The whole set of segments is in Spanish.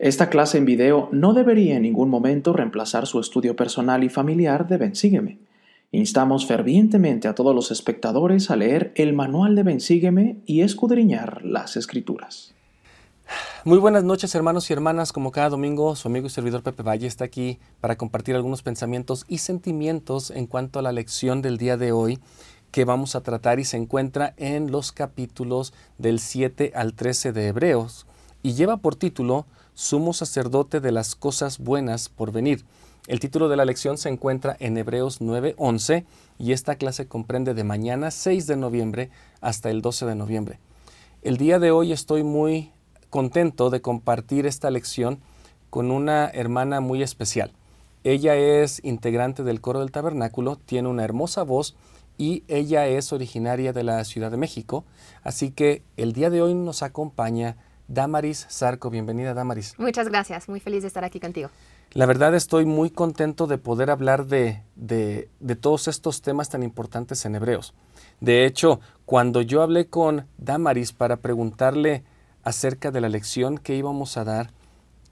Esta clase en video no debería en ningún momento reemplazar su estudio personal y familiar de Bensígueme. Instamos fervientemente a todos los espectadores a leer el manual de Bensígueme y escudriñar las escrituras. Muy buenas noches hermanos y hermanas, como cada domingo su amigo y servidor Pepe Valle está aquí para compartir algunos pensamientos y sentimientos en cuanto a la lección del día de hoy que vamos a tratar y se encuentra en los capítulos del 7 al 13 de Hebreos y lleva por título Sumo sacerdote de las cosas buenas por venir. El título de la lección se encuentra en Hebreos 9:11 y esta clase comprende de mañana 6 de noviembre hasta el 12 de noviembre. El día de hoy estoy muy contento de compartir esta lección con una hermana muy especial. Ella es integrante del coro del tabernáculo, tiene una hermosa voz y ella es originaria de la Ciudad de México, así que el día de hoy nos acompaña Damaris Zarco. Bienvenida, Damaris. Muchas gracias, muy feliz de estar aquí contigo. La verdad estoy muy contento de poder hablar de, de, todos estos temas tan importantes en Hebreos. De hecho, cuando yo hablé con Damaris para preguntarle acerca de la lección que íbamos a dar,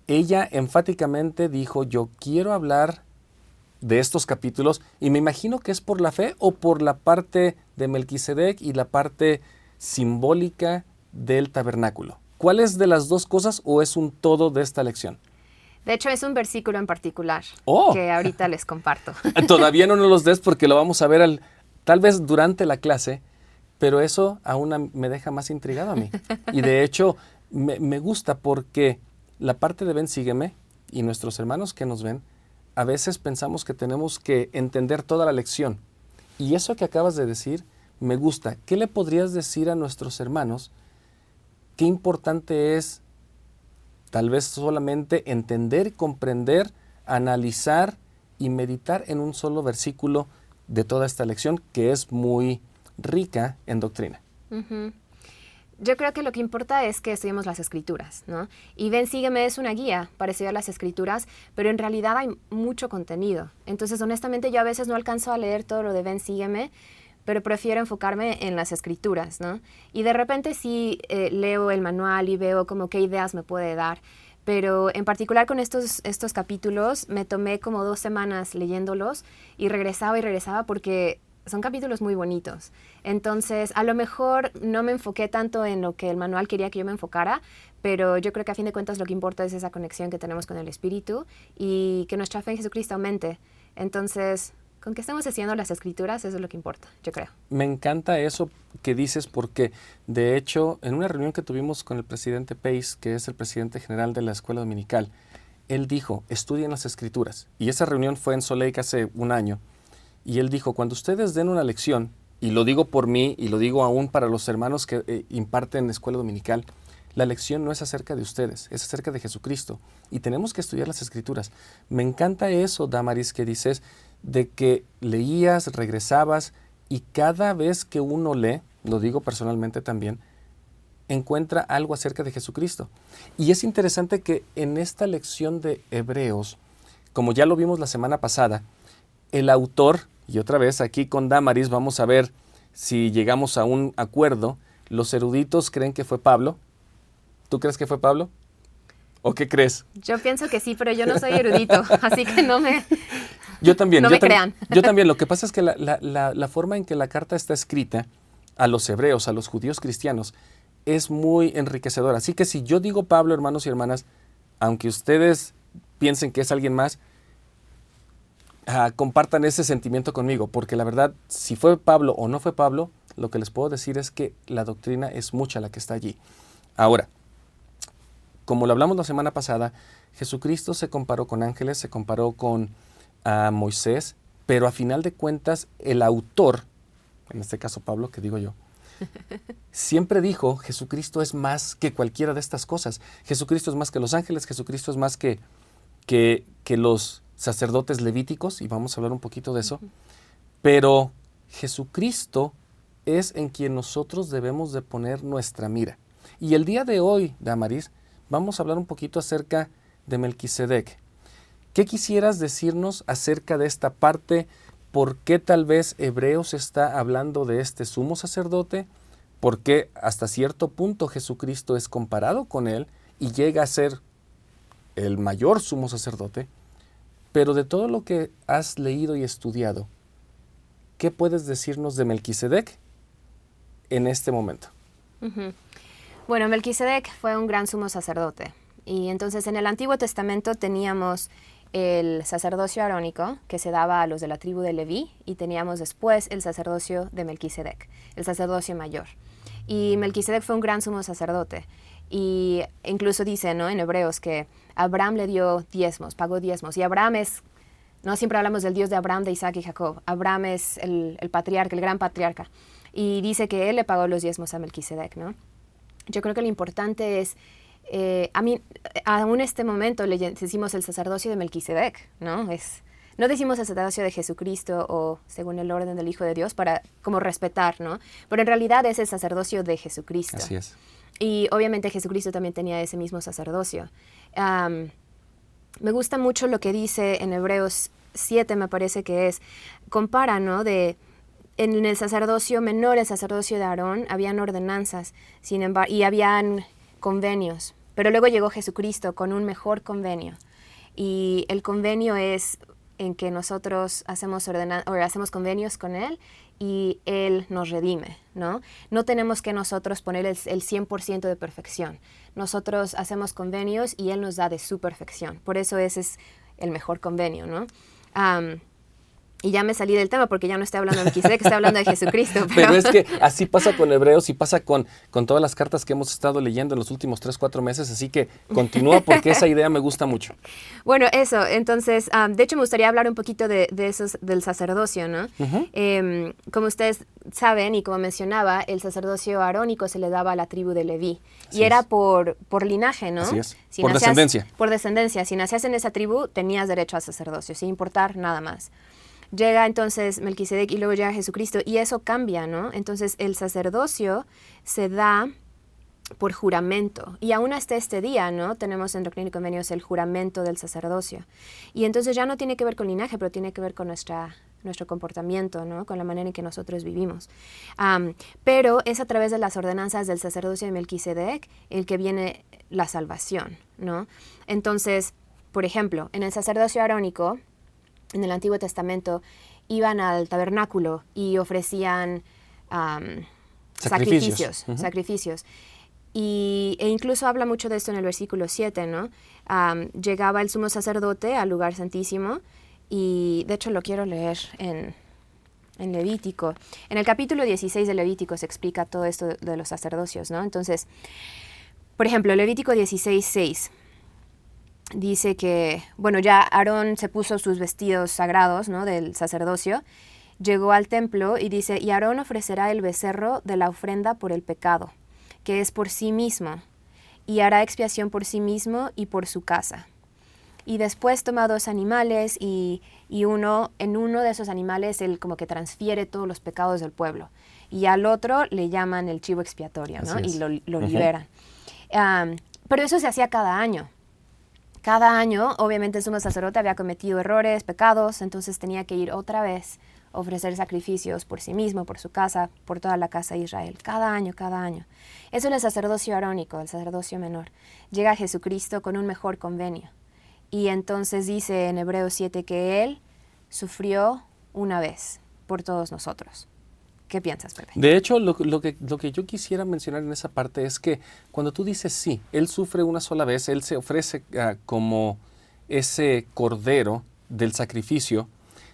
ella enfáticamente dijo, yo quiero hablar de estos capítulos y me imagino que es por la fe o por la parte de Melquisedec y la parte simbólica del tabernáculo. ¿Cuál es de las dos cosas o es un todo de esta lección? De hecho, es un versículo en particular oh. que ahorita les comparto. Todavía no nos los des porque lo vamos a ver al, tal vez durante la clase, pero eso aún me deja más intrigado a mí. Y de hecho, me, me gusta porque la parte de ven, sígueme y nuestros hermanos que nos ven, a veces pensamos que tenemos que entender toda la lección. Y eso que acabas de decir me gusta. ¿Qué le podrías decir a nuestros hermanos? Qué importante es tal vez solamente entender, comprender, analizar y meditar en un solo versículo de toda esta lección que es muy rica en doctrina. Yo creo que lo que importa es que estudiemos las escrituras, ¿no? Y Ven Sígueme es una guía parecida a las escrituras, pero en realidad hay mucho contenido. Entonces, honestamente, yo a veces no alcanzo a leer todo lo de Ven Sígueme, pero prefiero enfocarme en las escrituras, ¿no? Y de repente sí eh, leo el manual y veo como qué ideas me puede dar, pero en particular con estos, estos capítulos me tomé como dos semanas leyéndolos y regresaba y regresaba porque son capítulos muy bonitos. Entonces, a lo mejor no me enfoqué tanto en lo que el manual quería que yo me enfocara, pero yo creo que a fin de cuentas lo que importa es esa conexión que tenemos con el Espíritu y que nuestra fe en Jesucristo aumente. Entonces, con que estemos haciendo las escrituras, eso es lo que importa, yo creo. Me encanta eso que dices porque, de hecho, en una reunión que tuvimos con el presidente Pace, que es el presidente general de la Escuela Dominical, él dijo, estudien las escrituras. Y esa reunión fue en Soleil hace un año. Y él dijo, cuando ustedes den una lección, y lo digo por mí y lo digo aún para los hermanos que eh, imparten Escuela Dominical, la lección no es acerca de ustedes, es acerca de Jesucristo. Y tenemos que estudiar las escrituras. Me encanta eso, Damaris, que dices, de que leías, regresabas y cada vez que uno lee, lo digo personalmente también, encuentra algo acerca de Jesucristo. Y es interesante que en esta lección de Hebreos, como ya lo vimos la semana pasada, el autor, y otra vez aquí con Damaris vamos a ver si llegamos a un acuerdo, los eruditos creen que fue Pablo. ¿Tú crees que fue Pablo? ¿O qué crees? Yo pienso que sí, pero yo no soy erudito, así que no me... Yo también. No yo me crean. Yo también. Lo que pasa es que la, forma en que la carta está escrita a los hebreos, a los judíos cristianos, es muy enriquecedora. Así que si yo digo Pablo, hermanos y hermanas, aunque ustedes piensen que es alguien más, ah, compartan ese sentimiento conmigo, porque la verdad, si fue Pablo o no fue Pablo, lo que les puedo decir es que la doctrina es mucha la que está allí. Ahora, como lo hablamos la semana pasada, Jesucristo se comparó con ángeles, se comparó con a Moisés, pero a final de cuentas el autor, en este caso Pablo, que digo yo, siempre dijo, Jesucristo es más que cualquiera de estas cosas. Jesucristo es más que los ángeles, Jesucristo es más que, que, que los sacerdotes levíticos, y vamos a hablar un poquito de eso, pero Jesucristo es en quien nosotros debemos de poner nuestra mira. Y el día de hoy, Damaris, vamos a hablar un poquito acerca de Melquisedec. ¿Qué quisieras decirnos acerca de esta parte? ¿Por qué tal vez Hebreos está hablando de este sumo sacerdote? ¿Por qué hasta cierto punto Jesucristo es comparado con él y llega a ser el mayor sumo sacerdote, pero de todo lo que has leído y estudiado, ¿qué puedes decirnos de Melquisedec en este momento? Bueno, Melquisedec fue un gran sumo sacerdote. Y entonces en el Antiguo Testamento teníamos el sacerdocio arónico que se daba a los de la tribu de Leví y teníamos después el sacerdocio de Melquisedec, el sacerdocio mayor. Y Melquisedec fue un gran sumo sacerdote. Y incluso dice ¿no? en Hebreos que Abraham le dio diezmos, pagó diezmos. Y Abraham es, no siempre hablamos del Dios de Abraham, de Isaac y Jacob. Abraham es el, el patriarca, el gran patriarca. Y dice que él le pagó los diezmos a Melquisedec. ¿no? Yo creo que lo importante es eh, a mí, aún en este momento le decimos el sacerdocio de Melquisedec, ¿no? Es, no decimos el sacerdocio de Jesucristo o según el orden del Hijo de Dios para como respetar, ¿no? Pero en realidad es el sacerdocio de Jesucristo. Así es. Y obviamente Jesucristo también tenía ese mismo sacerdocio. me gusta mucho lo que dice en Hebreos 7, me parece que es, compara, ¿no? De, en el sacerdocio menor, el sacerdocio de Aarón, habían ordenanzas, sin embargo, y habían convenios. Pero luego llegó Jesucristo con un mejor convenio. Y el convenio es en que nosotros hacemos, o hacemos convenios con Él y Él nos redime, ¿no? No tenemos que nosotros poner el, 100% de perfección. Nosotros hacemos convenios y Él nos da de su perfección. Por eso ese es el mejor convenio, ¿no? Y ya me salí del tema porque ya no estoy hablando de Melquisedec, estoy hablando de Jesucristo. Pero... es que así pasa con Hebreos y pasa con, con todas las cartas que hemos estado leyendo en los últimos tres, cuatro meses, así que continúa porque esa idea me gusta mucho. Bueno, eso, entonces, de hecho me gustaría hablar un poquito de, de esos, del sacerdocio, ¿no? Em, como ustedes saben y como mencionaba, el sacerdocio arónico se le daba a la tribu de Leví y era por, por linaje, ¿no? Así es. por descendencia. Por descendencia. Si nacías en esa tribu, tenías derecho al sacerdocio, sin importar nada más. Llega entonces Melquisedec y luego llega Jesucristo y eso cambia, ¿no? Entonces el sacerdocio se da por juramento. Y aún hasta este día, ¿no? Tenemos en Doctrina y Convenios el juramento del sacerdocio. Y entonces ya no tiene que ver con linaje, pero tiene que ver con nuestra, nuestro comportamiento, ¿no? Con la manera en que nosotros vivimos. pero es a través de las ordenanzas del sacerdocio de Melquisedec el que viene la salvación, ¿no? Entonces, por ejemplo, en el sacerdocio arónico, en el Antiguo Testamento iban al tabernáculo y ofrecían sacrificios, sacrificios. Y, e incluso habla mucho de esto en el versículo 7, ¿no? llegaba el sumo sacerdote al lugar santísimo y de hecho lo quiero leer en, en Levítico. En el capítulo 16 de Levítico se explica todo esto de, de los sacerdocios, ¿no? Entonces, por ejemplo, Levítico 16, 6 dice que, bueno, ya Aarón se puso sus vestidos sagrados, ¿no? Del sacerdocio, llegó al templo y dice, y Aarón ofrecerá el becerro de la ofrenda por el pecado, que es por sí mismo, y hará expiación por sí mismo y por su casa. Y después toma dos animales y, y uno, en uno de esos animales él como que transfiere todos los pecados del pueblo. Y al otro le llaman el chivo expiatorio, ¿no? Y lo, liberan. pero eso se hacía cada año. Cada año, obviamente, el sumo sacerdote había cometido errores, pecados, entonces tenía que ir otra vez a ofrecer sacrificios por sí mismo, por su casa, por toda la casa de Israel. Cada año, cada año. Eso es el sacerdocio arónico, el sacerdocio menor. Llega Jesucristo con un mejor convenio. Y entonces dice en Hebreos 7 que Él sufrió una vez por todos nosotros. ¿Qué piensas, Pepe? De hecho, lo, que, yo quisiera mencionar en esa parte es que cuando tú dices sí, Él sufre una sola vez, Él se ofrece ah, como ese cordero del sacrificio.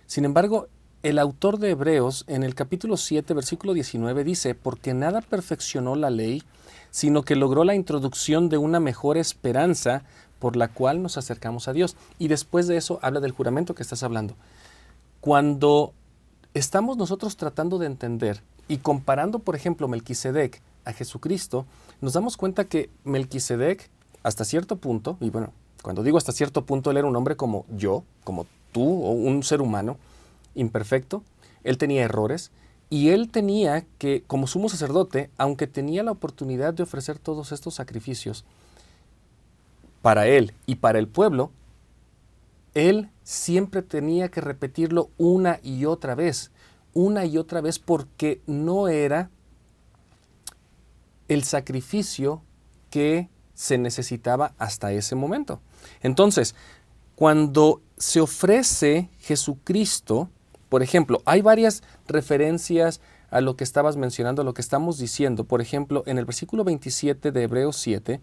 Sin embargo, el autor de Hebreos en el capítulo 7, versículo 19 dice, porque nada perfeccionó la ley, sino que logró la introducción de una mejor esperanza por la cual nos acercamos a Dios. Y después de eso habla del juramento que estás hablando. Cuando estamos nosotros tratando de entender y comparando, por ejemplo, Melquisedec a Jesucristo, nos damos cuenta que Melquisedec, hasta cierto punto, y bueno, cuando digo hasta cierto punto, él era un hombre como yo, como tú, o un ser humano imperfecto, él tenía errores, y él tenía que, como sumo sacerdote, aunque tenía la oportunidad de ofrecer todos estos sacrificios para él y para el pueblo, él siempre tenía que repetirlo una y otra vez, una y otra vez porque no era el sacrificio que se necesitaba hasta ese momento. Entonces, cuando se ofrece Jesucristo, por ejemplo, hay varias referencias a lo que estabas mencionando, a lo que estamos diciendo. Por ejemplo, en el versículo 27 de Hebreos 7,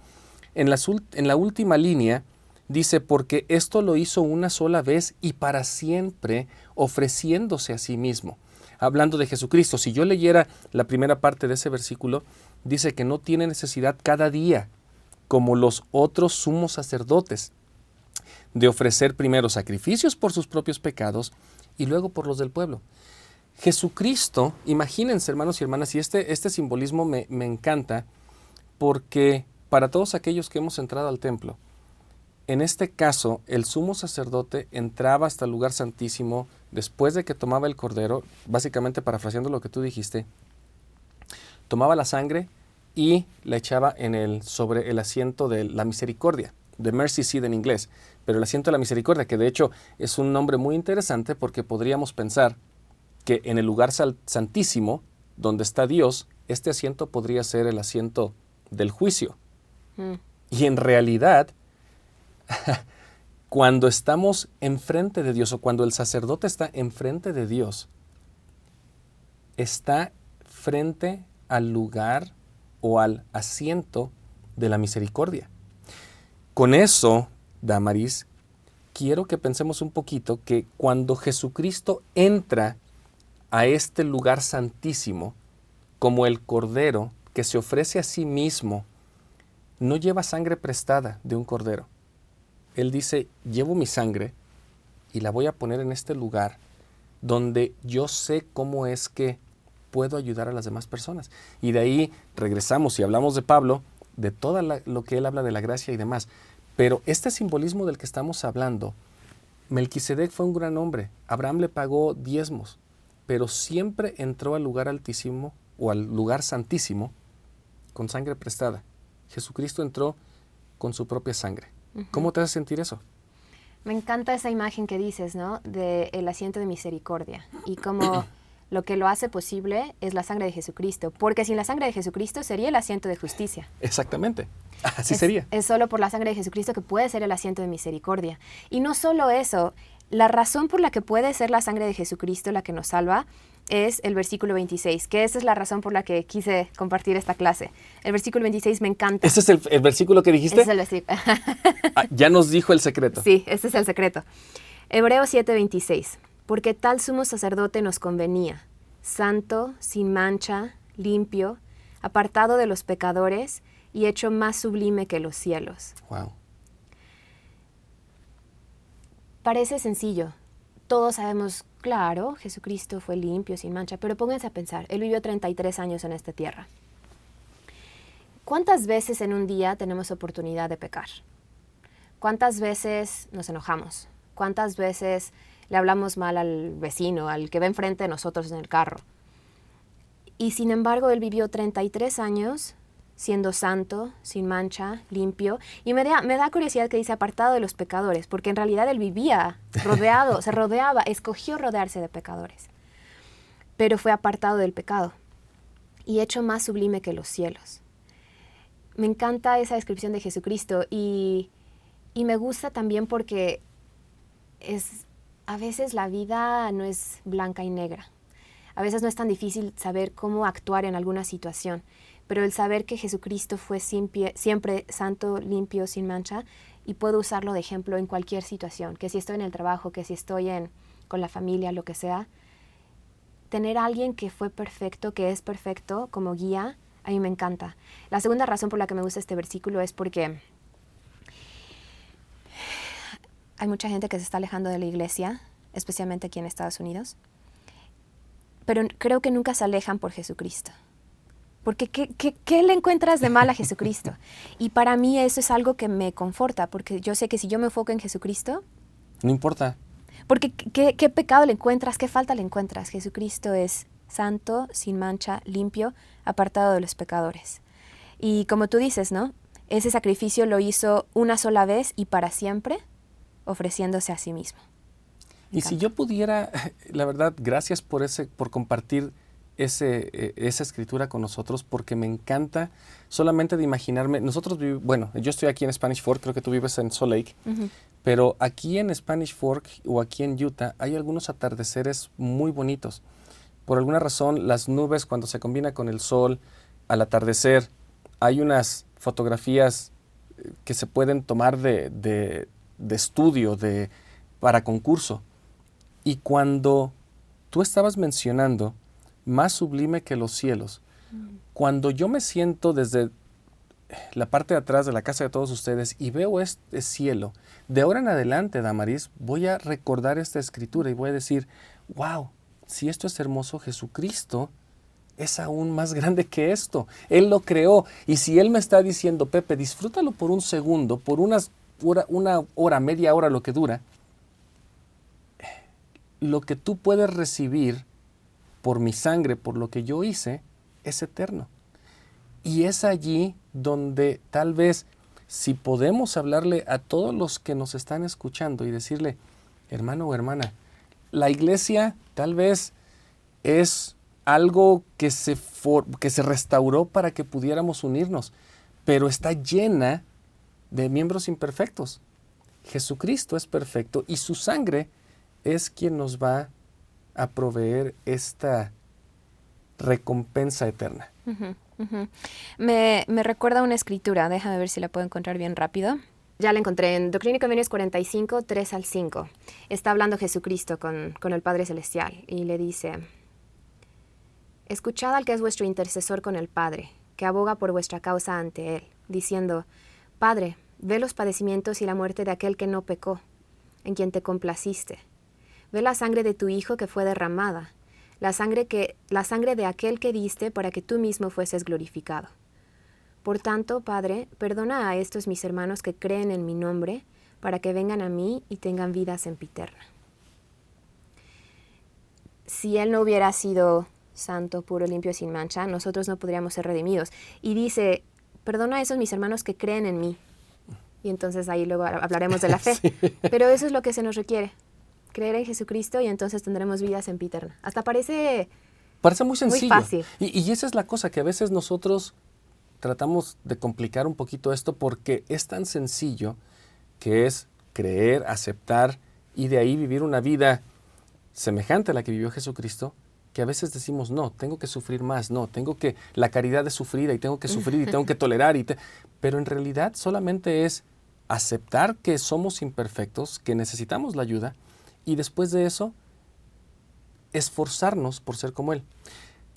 en la, en la última línea, dice, porque esto lo hizo una sola vez y para siempre, ofreciéndose a sí mismo. Hablando de Jesucristo, si yo leyera la primera parte de ese versículo, dice que no tiene necesidad cada día, como los otros sumos sacerdotes, de ofrecer primero sacrificios por sus propios pecados y luego por los del pueblo. Jesucristo, imagínense hermanos y hermanas, y este, este simbolismo me, me encanta porque para todos aquellos que hemos entrado al templo, en este caso, el sumo sacerdote entraba hasta el lugar santísimo después de que tomaba el cordero, básicamente parafraseando lo que tú dijiste, tomaba la sangre y la echaba en el, sobre el asiento de la misericordia, de mercy seat en inglés, pero el asiento de la misericordia, que de hecho es un nombre muy interesante porque podríamos pensar que en el lugar santísimo, donde está Dios, este asiento podría ser el asiento del juicio. Mm. Y en realidad, cuando estamos enfrente de Dios o cuando el sacerdote está enfrente de Dios, está frente al lugar o al asiento de la misericordia. Con eso, Damaris, quiero que pensemos un poquito que cuando Jesucristo entra a este lugar santísimo, como el Cordero que se ofrece a sí mismo, no lleva sangre prestada de un Cordero él dice, llevo mi sangre y la voy a poner en este lugar donde yo sé cómo es que puedo ayudar a las demás personas. Y de ahí regresamos y hablamos de Pablo, de todo lo que él habla de la gracia y demás. Pero este simbolismo del que estamos hablando, Melquisedec fue un gran hombre. Abraham le pagó diezmos, pero siempre entró al lugar altísimo o al lugar santísimo con sangre prestada. Jesucristo entró con su propia sangre. ¿Cómo te hace sentir eso? Me encanta esa imagen que dices, ¿no? De el asiento de misericordia y como lo que lo hace posible es la sangre de Jesucristo, porque sin la sangre de Jesucristo sería el asiento de justicia. Exactamente, así sería. Es solo por la sangre de Jesucristo que puede ser el asiento de misericordia. Y no solo eso, la razón por la que puede ser la sangre de Jesucristo la que nos salva es el versículo 26, que esa es la razón por la que quise compartir esta clase. El versículo 26 me encanta. ¿Ese es el, versículo que dijiste? Es el versículo. Ah, ya nos dijo el secreto. Sí, ese es el secreto. Hebreos 7:26, porque tal sumo sacerdote nos convenía, santo, sin mancha, limpio, apartado de los pecadores y hecho más sublime que los cielos. Wow. Parece sencillo. Todos sabemos Claro, Jesucristo fue limpio, sin mancha, pero pónganse a pensar, Él vivió 33 años en esta tierra. ¿Cuántas veces en un día tenemos oportunidad de pecar? ¿Cuántas veces nos enojamos? ¿Cuántas veces le hablamos mal al vecino, al que va enfrente de nosotros en el carro? Y sin embargo, Él vivió 33 años siendo santo, sin mancha, limpio. Y me da, me da curiosidad que dice apartado de los pecadores, porque en realidad él vivía rodeado, se rodeaba, escogió rodearse de pecadores. Pero fue apartado del pecado y hecho más sublime que los cielos. Me encanta esa descripción de Jesucristo y, y me gusta también porque es, a veces la vida no es blanca y negra. A veces no es tan difícil saber cómo actuar en alguna situación pero el saber que Jesucristo fue siempre, santo, limpio, sin mancha, y puedo usarlo de ejemplo en cualquier situación, que si estoy en el trabajo, que si estoy en, con la familia, lo que sea, tener a alguien que fue perfecto, que es perfecto como guía, a mí me encanta. La segunda razón por la que me gusta este versículo es porque hay mucha gente que se está alejando de la iglesia, especialmente aquí en Estados Unidos, pero creo que nunca se alejan por Jesucristo. Porque ¿qué, le encuentras de mal a Jesucristo? Y para mí eso es algo que me conforta, porque yo sé que si yo me enfoco en Jesucristo... No importa. Porque ¿qué, qué pecado le encuentras? ¿Qué falta le encuentras? Jesucristo es santo, sin mancha, limpio, apartado de los pecadores. Y como tú dices, ¿no? Ese sacrificio lo hizo una sola vez y para siempre, ofreciéndose a sí mismo. y si yo pudiera, la verdad, gracias por ese, por compartir ese, e, esa escritura con nosotros porque me encanta solamente de imaginarme, nosotros bueno, yo estoy aquí en Spanish Fork, creo que tú vives en Salt Lake, pero aquí en Spanish Fork o aquí en Utah hay algunos atardeceres muy bonitos. Por alguna razón, las nubes cuando se combina con el sol al atardecer, hay unas fotografías eh, que se pueden tomar de, de, de estudio, de, para concurso. Y cuando tú estabas mencionando más sublime que los cielos, mm. cuando yo me siento desde la parte de atrás de la casa de todos ustedes y veo este cielo, de ahora en adelante, Damaris, voy a recordar esta escritura y voy a decir, wow, si esto es hermoso, Jesucristo es aún más grande que esto. Él lo creó. Y si Él me está diciendo, Pepe, disfrútalo por un segundo, por unas, una hora, media hora, lo que dura, lo que tú puedes recibir por mi sangre, por lo que yo hice, es eterno. Y es allí donde tal vez si podemos hablarle a todos los que nos están escuchando y decirle, hermano o hermana, la iglesia tal vez es algo que se, que se restauró para que pudiéramos unirnos, pero está llena de miembros imperfectos. Jesucristo es perfecto y su sangre es quien nos va a proveer esta recompensa eterna. Me, me, recuerda una escritura, déjame ver si la puedo encontrar bien rápido. Ya la encontré en Doctrina y Convenios 45, 3 al 5. Está hablando Jesucristo con, con el Padre Celestial y le dice, Escuchad al que es vuestro intercesor con el Padre, que aboga por vuestra causa ante Él, diciendo, Padre, ve los padecimientos y la muerte de aquel que no pecó, en quien te complaciste. Ve la sangre de tu Hijo que fue derramada, la sangre, que, la sangre de aquel que diste para que tú mismo fueses glorificado. Por tanto, Padre, perdona a estos mis hermanos que creen en mi nombre, para que vengan a mí y tengan vida sempiterna. Si Él no hubiera sido santo, puro, limpio, sin mancha, nosotros no podríamos ser redimidos. Y dice, perdona a esos mis hermanos que creen en mí. Y entonces ahí luego hablaremos de la fe. Pero eso es lo que se nos requiere. Creer en Jesucristo y entonces tendremos vida sempiterna. Hasta parece... Parece muy sencillo. fácil. Y, y esa es la cosa, que a veces nosotros tratamos de complicar un poquito esto porque es tan sencillo que es creer, aceptar y de ahí vivir una vida semejante a la que vivió Jesucristo, que a veces decimos, no, tengo que sufrir más, no, tengo que, la caridad es sufrida y tengo que sufrir y tengo que tolerar, y pero en realidad solamente es aceptar que somos imperfectos, que necesitamos la ayuda, y después de eso, esforzarnos por ser como Él.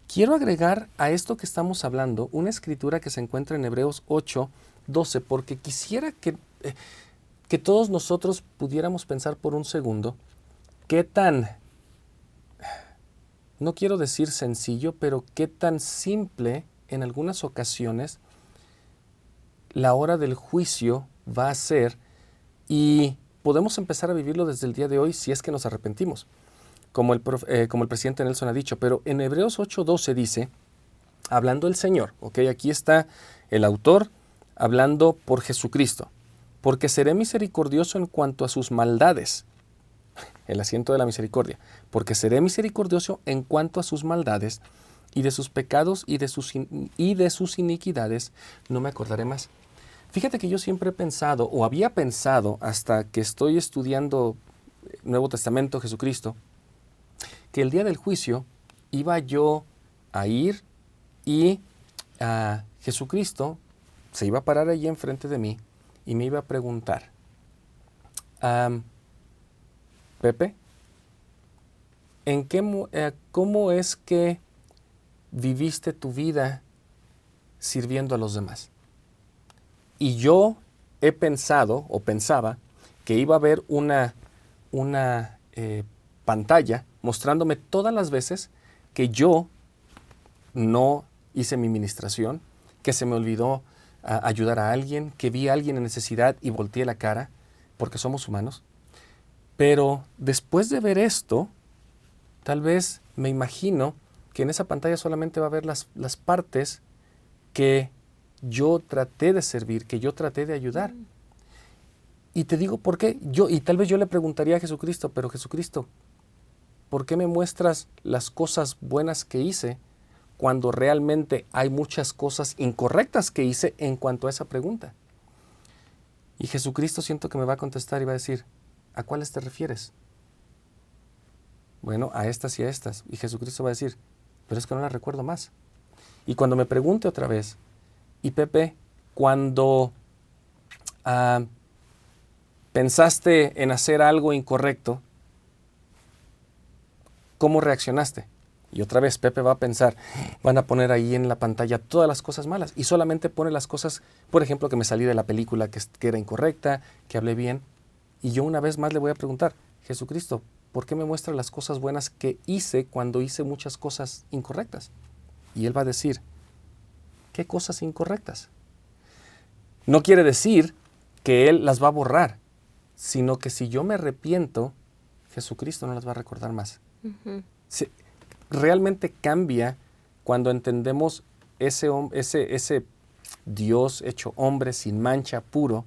Quiero agregar a esto que estamos hablando una escritura que se encuentra en Hebreos 8, 12, porque quisiera que, eh, que todos nosotros pudiéramos pensar por un segundo qué tan no quiero decir sencillo, pero qué tan simple en algunas ocasiones la hora del juicio va a ser y podemos empezar a vivirlo desde el día de hoy si es que nos arrepentimos, como el, eh, como el presidente Nelson ha dicho. Pero en Hebreos 8:12 dice, hablando el Señor, ¿ok? Aquí está el autor hablando por Jesucristo, porque seré misericordioso en cuanto a sus maldades el asiento de la misericordia, porque seré misericordioso en cuanto a sus maldades, y de sus pecados y de sus, y de sus iniquidades no me acordaré más. Fíjate que yo siempre he pensado, o había pensado hasta que estoy estudiando Nuevo Testamento, Jesucristo, que el día del juicio iba yo a ir y a Jesucristo se iba a parar allí enfrente de mí y me iba a preguntar, Pepe, ¿en qué, eh, ¿cómo es que viviste tu vida sirviendo a los demás? Y yo he pensado o pensaba que iba a haber una, una eh, pantalla mostrándome todas las veces que yo no hice mi ministración, que se me olvidó ayudar a alguien, que vi a alguien en necesidad y volteé la cara, porque somos humanos. Pero después de ver esto, tal vez me imagino que en esa pantalla solamente va a ver las, las partes que yo traté de servir, que yo traté de ayudar. Y te digo por qué. Yo, y tal vez yo le preguntaría a Jesucristo, pero Jesucristo, ¿por qué me muestras las cosas buenas que hice cuando realmente hay muchas cosas incorrectas que hice en cuanto a esa pregunta. Y Jesucristo siento que me va a contestar y va a decir, ¿a cuáles te refieres? Bueno, a estas y a estas. Y Jesucristo va a decir, pero es que no las recuerdo más. Y cuando me pregunte otra vez, y Pepe, cuando ah, pensaste en hacer algo incorrecto, ¿cómo reaccionaste? Y otra vez Pepe va a pensar, van a poner ahí en la pantalla todas las cosas malas y solamente pone las cosas, por ejemplo, que me salí de la película que, que, era incorrecta, que hablé bien. Y yo una vez más le voy a preguntar, Jesucristo, ¿por qué me muestra las cosas buenas que hice cuando hice muchas cosas incorrectas? Y él va a decir, ¿qué cosas incorrectas? No quiere decir que él las va a borrar, sino que si yo me arrepiento, Jesucristo no las va a recordar más realmente cambia cuando entendemos ese, ese, ese Dios hecho hombre sin mancha, puro,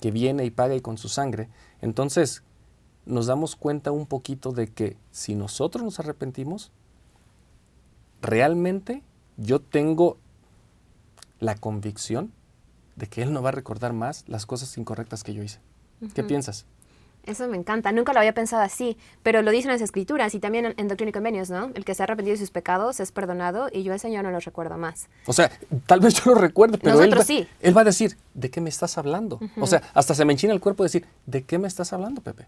que viene y paga y con su sangre. Entonces nos damos cuenta un poquito de que si nosotros nos arrepentimos, realmente yo tengo la convicción de que Él no va a recordar más las cosas incorrectas que yo hice. ¿Qué piensas? Eso me encanta. Nunca lo había pensado así, pero lo dicen las escrituras y también en, Doctrina y Convenios, ¿no? El que se ha arrepentido de sus pecados es perdonado y yo ese Señor no los recuerdo más. O sea, tal vez yo lo recuerde, pero él, sí. él va a decir, ¿de qué me estás hablando? O sea, hasta se me enchina el cuerpo decir, ¿de qué me estás hablando, Pepe?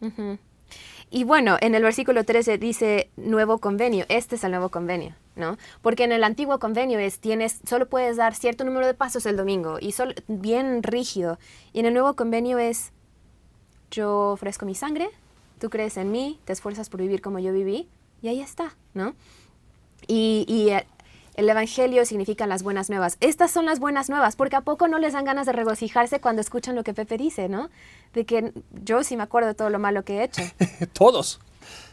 Y bueno, en el versículo 13 dice nuevo convenio. Este es el nuevo convenio, ¿no? Porque en el antiguo convenio es tienes solo puedes dar cierto número de pasos el domingo y solo, bien rígido. Y en el nuevo convenio es yo ofrezco mi sangre, tú crees en mí, te esfuerzas por vivir como yo viví, y ahí está, ¿no? Y, el Evangelio significa las buenas nuevas. Estas son las buenas nuevas, porque a poco no les dan ganas de regocijarse cuando escuchan lo que Pepe dice, ¿no? De que yo sí me acuerdo de todo lo malo que he hecho. Todos.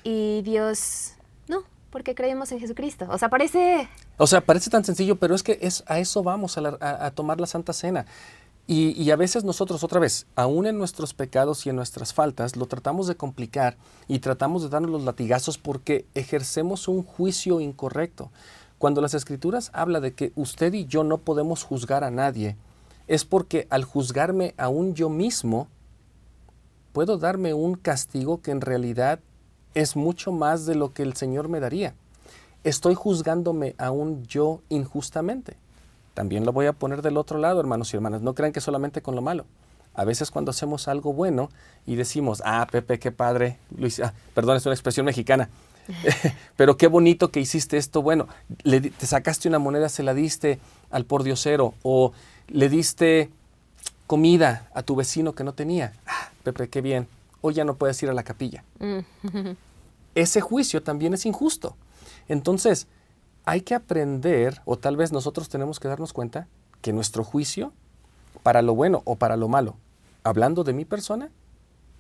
Y Dios, no, porque creemos en Jesucristo. O sea, parece... O sea, parece tan sencillo, pero es que es, a eso vamos, a tomar la Santa Cena. Y, a veces nosotros, otra vez, aún en nuestros pecados y en nuestras faltas, lo tratamos de complicar y tratamos de darnos los latigazos porque ejercemos un juicio incorrecto. Cuando las escrituras habla de que usted y yo no podemos juzgar a nadie, es porque al juzgarme aún yo mismo, puedo darme un castigo que en realidad es mucho más de lo que el Señor me daría. Estoy juzgándome aún yo injustamente. También lo voy a poner del otro lado, hermanos y hermanas. No crean que solamente con lo malo. A veces cuando hacemos algo bueno y decimos, ah, Pepe, qué padre, Luis, ah, perdón, es una expresión mexicana, pero qué bonito que hiciste esto bueno. Le, te sacaste una moneda, se la diste al pordiosero o le diste comida a tu vecino que no tenía. Ah, Pepe, qué bien. Hoy ya no puedes ir a la capilla. Ese juicio también es injusto. Entonces, hay que aprender, o tal vez nosotros tenemos que darnos cuenta, que nuestro juicio, para lo bueno o para lo malo, hablando de mi persona,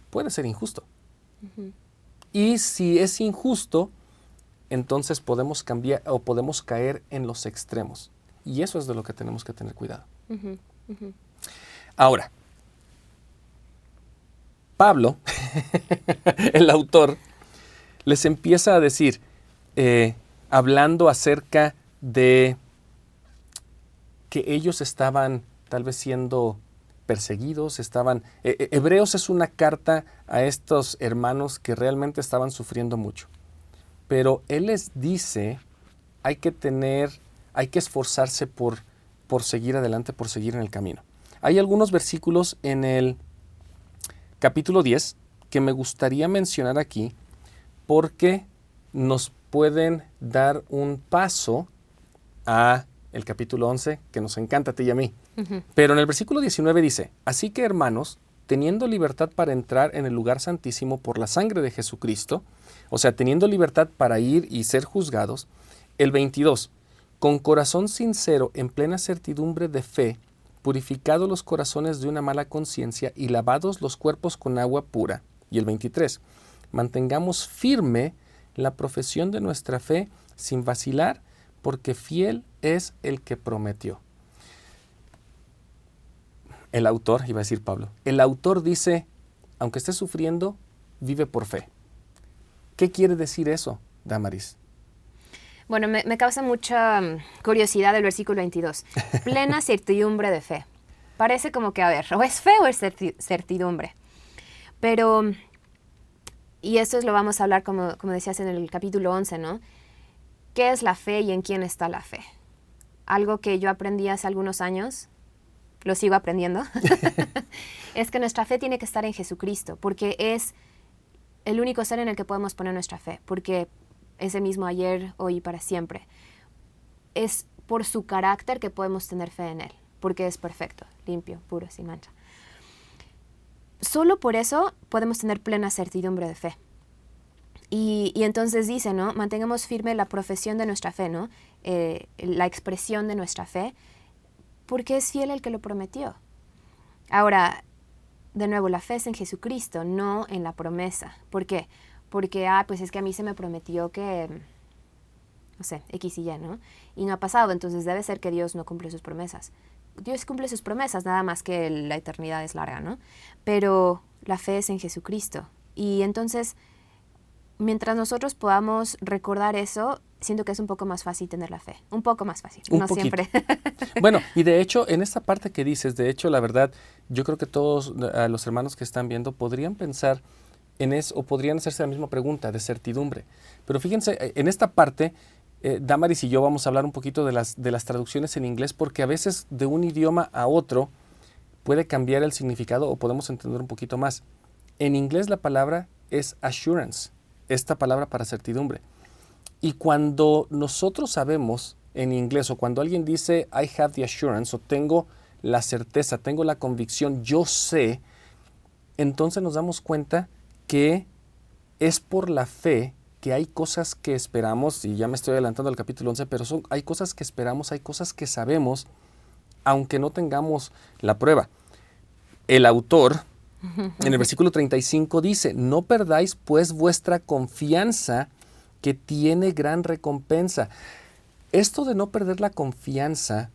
puede ser injusto. Y si es injusto, entonces podemos cambiar o podemos caer en los extremos. Y eso es de lo que tenemos que tener cuidado. Ahora, Pablo, el autor, les empieza a decir, eh, hablando acerca de que ellos estaban tal vez siendo perseguidos, estaban... Eh, eh, Hebreos es una carta a estos hermanos que realmente estaban sufriendo mucho. Pero Él les dice, hay que tener, hay que esforzarse por, por seguir adelante, por seguir en el camino. Hay algunos versículos en el capítulo 10 que me gustaría mencionar aquí porque nos pueden dar un paso a el capítulo 11, que nos encanta a ti y a mí. Pero en el versículo 19 dice, así que hermanos, teniendo libertad para entrar en el lugar santísimo por la sangre de Jesucristo, o sea, teniendo libertad para ir y ser juzgados, el 22, con corazón sincero, en plena certidumbre de fe, purificados los corazones de una mala conciencia y lavados los cuerpos con agua pura. Y el 23, mantengamos firme la profesión de nuestra fe sin vacilar, porque fiel es el que prometió. El autor, iba a decir Pablo, el autor dice, aunque esté sufriendo, vive por fe. ¿Qué quiere decir eso, Damaris? Bueno, me, causa mucha mm, curiosidad el versículo 22. Plena certidumbre de fe. Parece como que, a ver, o es fe o es certidumbre. Pero, y esto es lo vamos a hablar como, como decías en el capítulo 11, ¿no? ¿Qué es la fe y en quién está la fe? Algo que yo aprendí hace algunos años, lo sigo aprendiendo, es que nuestra fe tiene que estar en Jesucristo, porque es el único ser en el que podemos poner nuestra fe, porque ese mismo ayer, hoy y para siempre. Es por su carácter que podemos tener fe en Él, porque es perfecto, limpio, puro, sin mancha. Solo por eso podemos tener plena certidumbre de fe. Y, entonces dice, ¿no? Mantengamos firme la profesión de nuestra fe, ¿no? Eh, la expresión de nuestra fe, porque es fiel el que lo prometió. Ahora, de nuevo, la fe es en Jesucristo, no en la promesa. ¿Por qué? Porque, ah, pues es que a mí se me prometió que, no sé, X y Y, ¿no? Y no ha pasado, entonces debe ser que Dios no cumple sus promesas. Dios cumple sus promesas, nada más que la eternidad es larga, ¿no? Pero la fe es en Jesucristo. Y entonces, mientras nosotros podamos recordar eso, siento que es un poco más fácil tener la fe. Un poco más fácil, no siempre. bueno, y de hecho, en esta parte que dices, de hecho, la verdad, yo creo que todos los hermanos que están viendo podrían pensar en eso o podrían hacerse la misma pregunta de certidumbre. Pero fíjense, eh, en esta parte, eh, Damaris y yo vamos a hablar un poquito de las, de las traducciones en inglés porque a veces de un idioma a otro puede cambiar el significado o podemos entender un poquito más. En inglés la palabra es assurance, esta palabra para certidumbre. Y cuando nosotros sabemos en inglés o cuando alguien dice I have the assurance o tengo la certeza, tengo la convicción, yo sé, entonces nos damos cuenta que es por la fe que hay cosas que esperamos, y ya me estoy adelantando al capítulo 11, pero son, hay cosas que esperamos, hay cosas que sabemos, aunque no tengamos la prueba. El autor, en el versículo 35, dice, no perdáis pues vuestra confianza, que tiene gran recompensa. Esto de no perder la confianza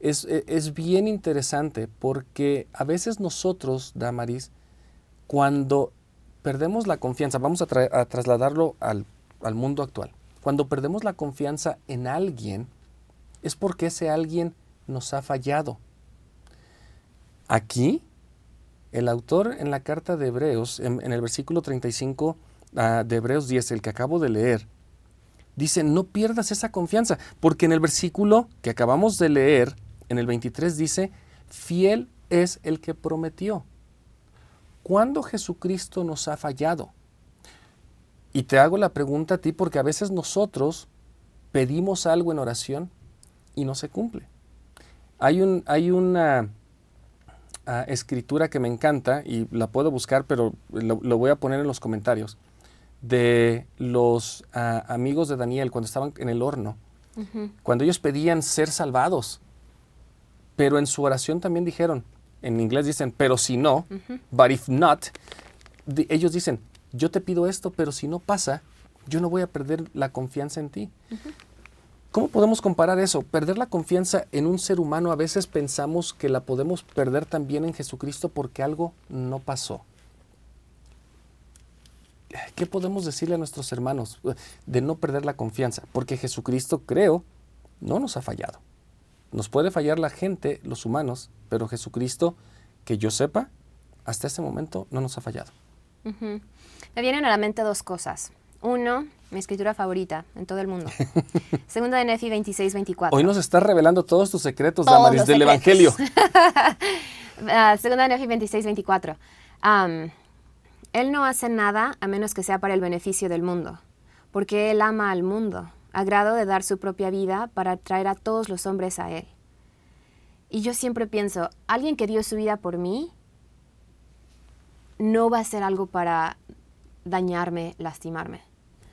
es, es bien interesante porque a veces nosotros, Damaris, cuando perdemos la confianza, vamos a, trasladarlo al, al mundo actual, cuando perdemos la confianza en alguien, es porque ese alguien nos ha fallado. Aquí, el autor en la carta de Hebreos, en, en el versículo 35, De Hebreos 10, el que acabo de leer, dice, no pierdas esa confianza, porque en el versículo que acabamos de leer, en el 23 dice, fiel es el que prometió. ¿Cuándo Jesucristo nos ha fallado? Y te hago la pregunta a ti porque a veces nosotros pedimos algo en oración y no se cumple. Hay, un, hay una ah, escritura que me encanta y la puedo buscar, pero lo voy a poner en los comentarios de los ah, amigos de Daniel cuando estaban en el horno, cuando ellos pedían ser salvados, pero en su oración también dijeron, en inglés dicen, pero si no, but if not, ellos dicen, yo te pido esto, pero si no pasa, yo no voy a perder la confianza en ti. ¿Cómo podemos comparar eso? Perder la confianza en un ser humano a veces pensamos que la podemos perder también en Jesucristo porque algo no pasó. ¿Qué podemos decirle a nuestros hermanos de no perder la confianza? Porque Jesucristo, creo, no nos ha fallado. Nos puede fallar la gente, los humanos, pero Jesucristo, que yo sepa, hasta este momento no nos ha fallado. Me vienen a la mente dos cosas. Uno, mi escritura favorita en todo el mundo. Segunda de Nefi 26, 24. Hoy nos estás revelando todos tus secretos, Damaris, del Evangelio. Ah, segunda de Nefi 26, 24. Él no hace nada a menos que sea para el beneficio del mundo, porque Él ama al mundo, a grado de dar su propia vida para traer a todos los hombres a Él. Y yo siempre pienso, alguien que dio su vida por mí no va a hacer algo para dañarme, lastimarme.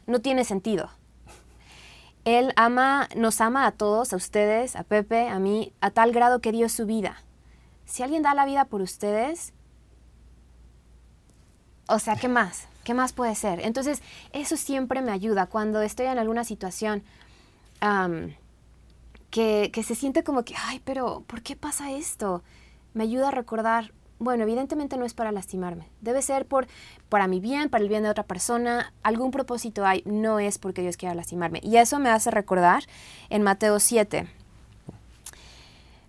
No tiene sentido. Él ama, nos ama a todos, a ustedes, a Pepe, a mí, a tal grado que dio su vida. Si alguien da la vida por ustedes, o sea, ¿qué más? ¿Qué más puede ser? Entonces, eso siempre me ayuda cuando estoy en alguna situación que, se siente como que, ay, pero ¿por qué pasa esto? Me ayuda a recordar, bueno, evidentemente no es para lastimarme. Debe ser por para mi bien, para el bien de otra persona. Algún propósito hay, no es porque Dios quiera lastimarme. Y eso me hace recordar en Mateo 7.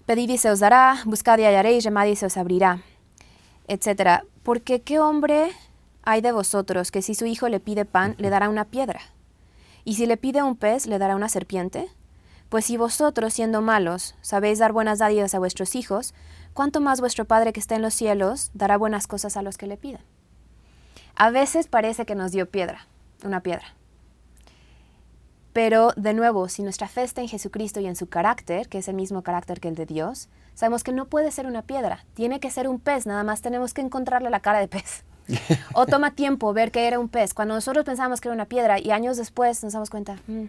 Pedid y se os dará, buscad y hallaréis, llamad y se os abrirá, etcétera. Porque qué hombre hay de vosotros que si su hijo le pide pan, le dará una piedra? ¿Y si le pide un pez, le dará una serpiente? Pues si vosotros, siendo malos, sabéis dar buenas dádivas a vuestros hijos, ¿cuánto más vuestro Padre que está en los cielos dará buenas cosas a los que le piden? A veces parece que nos dio piedra, una piedra. Pero, de nuevo, si nuestra fe está en Jesucristo y en su carácter, que es el mismo carácter que el de Dios, sabemos que no puede ser una piedra, tiene que ser un pez, nada más tenemos que encontrarle la cara de pez. o toma tiempo ver que era un pez. Cuando nosotros pensamos que era una piedra y años después nos damos cuenta, mm,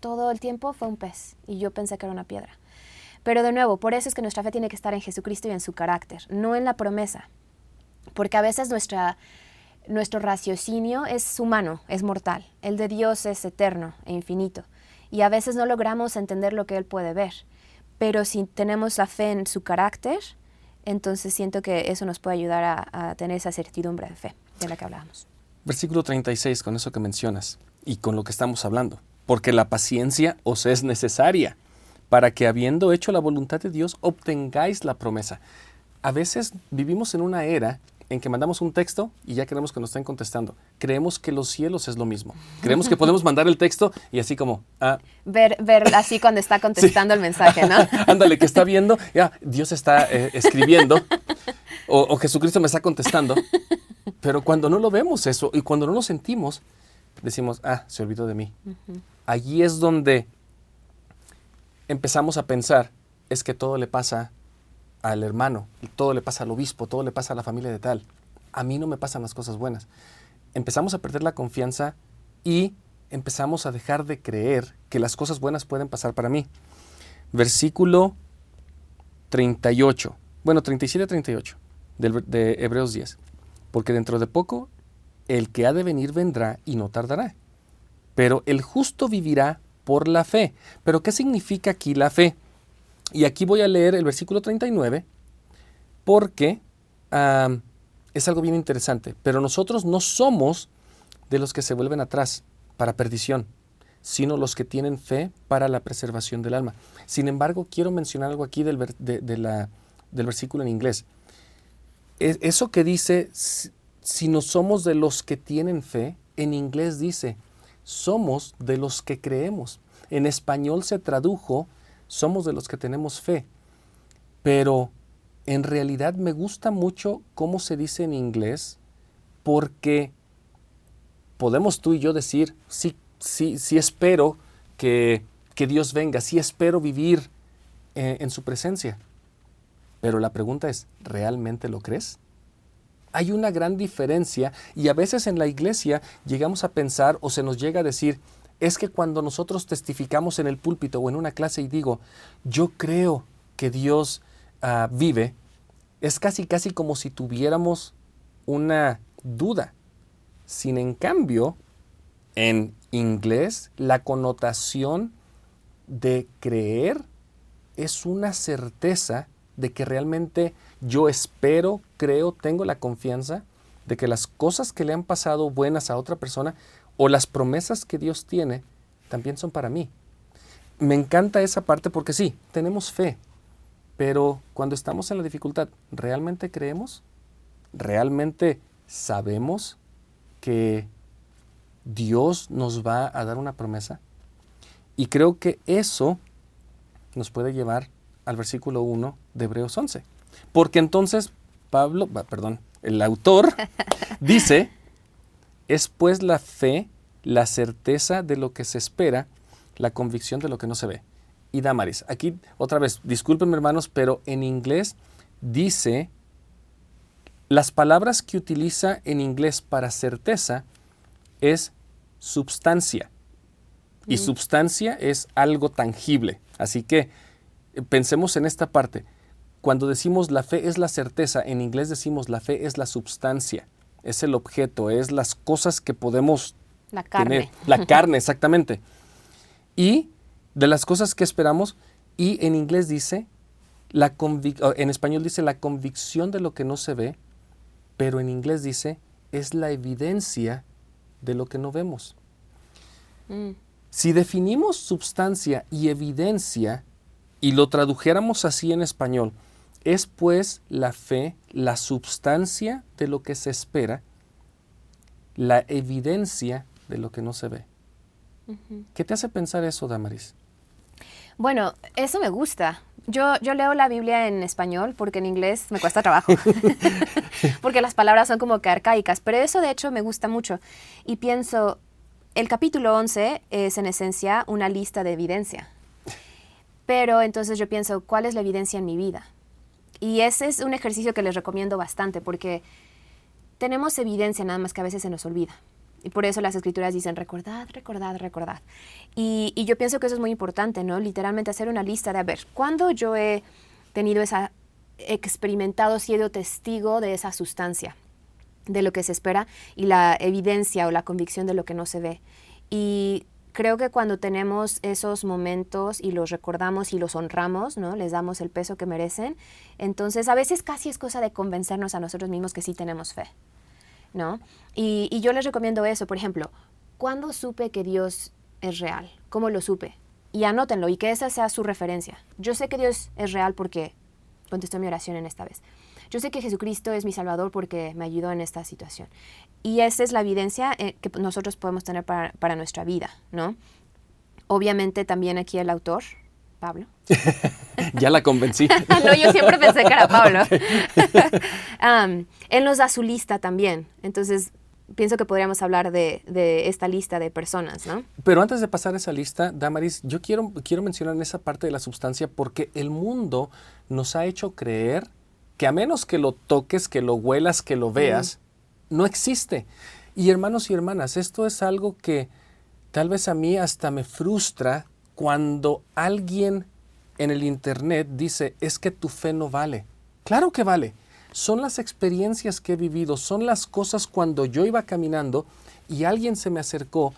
todo el tiempo fue un pez y yo pensé que era una piedra. Pero de nuevo, por eso es que nuestra fe tiene que estar en Jesucristo y en su carácter, no en la promesa. Porque a veces nuestro raciocinio es humano, es mortal. El de Dios es eterno e infinito. Y a veces no logramos entender lo que Él puede ver. Pero si tenemos la fe en su carácter, entonces siento que eso nos puede ayudar a, a, tener esa certidumbre de fe de la que hablábamos. Versículo 36, con eso que mencionas y con lo que estamos hablando. Porque la paciencia os es necesaria para que habiendo hecho la voluntad de Dios obtengáis la promesa. A veces vivimos en una era en que mandamos un texto y ya queremos que nos estén contestando. Creemos que los cielos es lo mismo. Creemos que podemos mandar el texto y así como... Ah, ver, ver así cuando está contestando sí. el mensaje, ¿no? Ándale, que está viendo, ya, Dios está eh, escribiendo o, o, Jesucristo me está contestando. Pero cuando no lo vemos eso y cuando no lo sentimos, decimos, ah, se olvidó de mí. Uh -huh. Allí es donde empezamos a pensar, es que todo le pasa al hermano, todo le pasa al obispo, todo le pasa a la familia de tal. A mí no me pasan las cosas buenas. Empezamos a perder la confianza y empezamos a dejar de creer que las cosas buenas pueden pasar para mí. Versículo 38, bueno, 37-38 de Hebreos 10. Porque dentro de poco el que ha de venir vendrá y no tardará. Pero el justo vivirá por la fe. Pero ¿qué significa aquí la fe? Y aquí voy a leer el versículo 39 porque es algo bien interesante. Pero nosotros no somos de los que se vuelven atrás para perdición, sino los que tienen fe para la preservación del alma. Sin embargo, quiero mencionar algo aquí del, del versículo en inglés. Es, eso que dice, si no somos de los que tienen fe, en inglés dice, somos de los que creemos. En español se tradujo, somos de los que tenemos fe. Pero en realidad me gusta mucho cómo se dice en inglés, porque podemos tú y yo decir, sí, sí, sí espero que, que Dios venga, sí espero vivir eh, en su presencia. Pero la pregunta es, ¿realmente lo crees? Hay una gran diferencia y a veces en la iglesia llegamos a pensar o se nos llega a decir, es que cuando nosotros testificamos en el púlpito o en una clase y digo, yo creo que Dios uh, vive, es casi casi como si tuviéramos una duda. Sin en cambio, en inglés, la connotación de creer es una certeza de que realmente yo espero, creo, tengo la confianza de que las cosas que le han pasado buenas a otra persona o las promesas que Dios tiene también son para mí. Me encanta esa parte porque sí, tenemos fe, pero cuando estamos en la dificultad, ¿realmente creemos? ¿Realmente sabemos que Dios nos va a dar una promesa? Y creo que eso nos puede llevar al versículo 1 de Hebreos 11. Porque entonces Pablo, perdón, el autor dice, es pues la fe, la certeza de lo que se espera, la convicción de lo que no se ve. Y Damaris, aquí otra vez, discúlpenme hermanos, pero en inglés dice, las palabras que utiliza en inglés para certeza es substancia. Y mm. substancia es algo tangible. Así que eh, pensemos en esta parte. Cuando decimos la fe es la certeza, en inglés decimos la fe es la substancia, es el objeto, es las cosas que podemos la carne. tener. La carne, exactamente. Y de las cosas que esperamos, y en inglés dice La en español dice la convicción de lo que no se ve, pero en inglés dice es la evidencia de lo que no vemos. Mm. Si definimos substancia y evidencia y lo tradujéramos así en español, es pues la fe la substancia de lo que se espera, la evidencia de lo que no se ve. ¿Qué te hace pensar eso, Damaris? Bueno, eso me gusta. Yo, yo leo la Biblia en español porque en inglés me cuesta trabajo, porque las palabras son como que arcaicas, pero eso de hecho me gusta mucho. Y pienso, el capítulo 11 es en esencia una lista de evidencia. Pero entonces yo pienso, ¿cuál es la evidencia en mi vida? Y ese es un ejercicio que les recomiendo bastante porque tenemos evidencia nada más que a veces se nos olvida. Y por eso las escrituras dicen, recordad, recordad, recordad. Y, yo pienso que eso es muy importante, ¿no? Literalmente hacer una lista de, a ver, ¿cuándo yo he tenido esa, experimentado, sido testigo de esa sustancia? de lo que se espera y la evidencia o la convicción de lo que no se ve. Y creo que cuando tenemos esos momentos y los recordamos y los honramos, ¿no? Les damos el peso que merecen, entonces a veces casi es cosa de convencernos a nosotros mismos que sí tenemos fe, ¿no? Y, y yo les recomiendo eso, por ejemplo, ¿cuándo supe que Dios es real? ¿Cómo lo supe? Y anótenlo y que esa sea su referencia. Yo sé que Dios es real porque contestó mi oración en esta vez. Yo sé que Jesucristo es mi Salvador porque me ayudó en esta situación. Y esa es la evidencia eh, que nosotros podemos tener para, nuestra vida, ¿no? Obviamente también aquí el autor, Pablo. ya la convencí. no, yo siempre pensé que era Pablo. él nos da su lista también. Entonces, pienso que podríamos hablar de, esta lista de personas, ¿no? Pero antes de pasar esa lista, Damaris, yo quiero, quiero mencionar en esa parte de la sustancia porque el mundo nos ha hecho creer que a menos que lo toques, que lo huelas, que lo veas, no existe. Y hermanos y hermanas, esto es algo que tal vez a mí hasta me frustra cuando alguien en el Internet dice, es que tu fe no vale. Claro que vale. Son las experiencias que he vivido, son las cosas cuando yo iba caminando y alguien se me acercó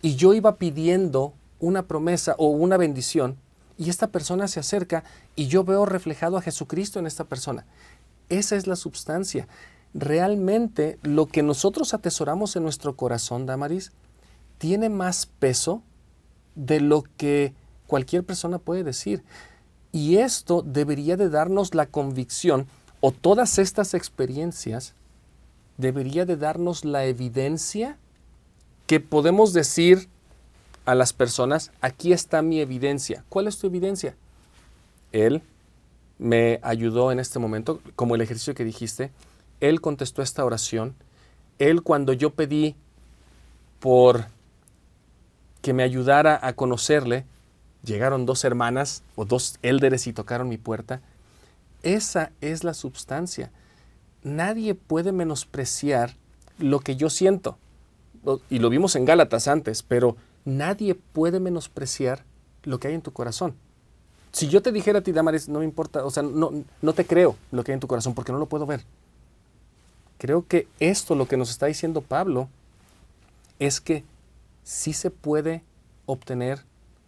y yo iba pidiendo una promesa o una bendición y esta persona se acerca y yo veo reflejado a Jesucristo en esta persona. Esa es la substancia. Realmente lo que nosotros atesoramos en nuestro corazón, Damaris, tiene más peso de lo que cualquier persona puede decir. Y esto debería de darnos la convicción, o todas estas experiencias, debería de darnos la evidencia que podemos decir a las personas, aquí está mi evidencia. ¿Cuál es tu evidencia? Él me ayudó en este momento, como el ejercicio que dijiste. Él contestó esta oración. Él cuando yo pedí por que me ayudara a conocerle, llegaron dos hermanas o dos élderes y tocaron mi puerta. Esa es la substancia. Nadie puede menospreciar lo que yo siento. Y lo vimos en Gálatas antes, pero nadie puede menospreciar lo que hay en tu corazón. Si yo te dijera a ti, Damaris, no me importa, o sea, no, no te creo lo que hay en tu corazón porque no lo puedo ver. Creo que esto, lo que nos está diciendo Pablo, es que sí se puede obtener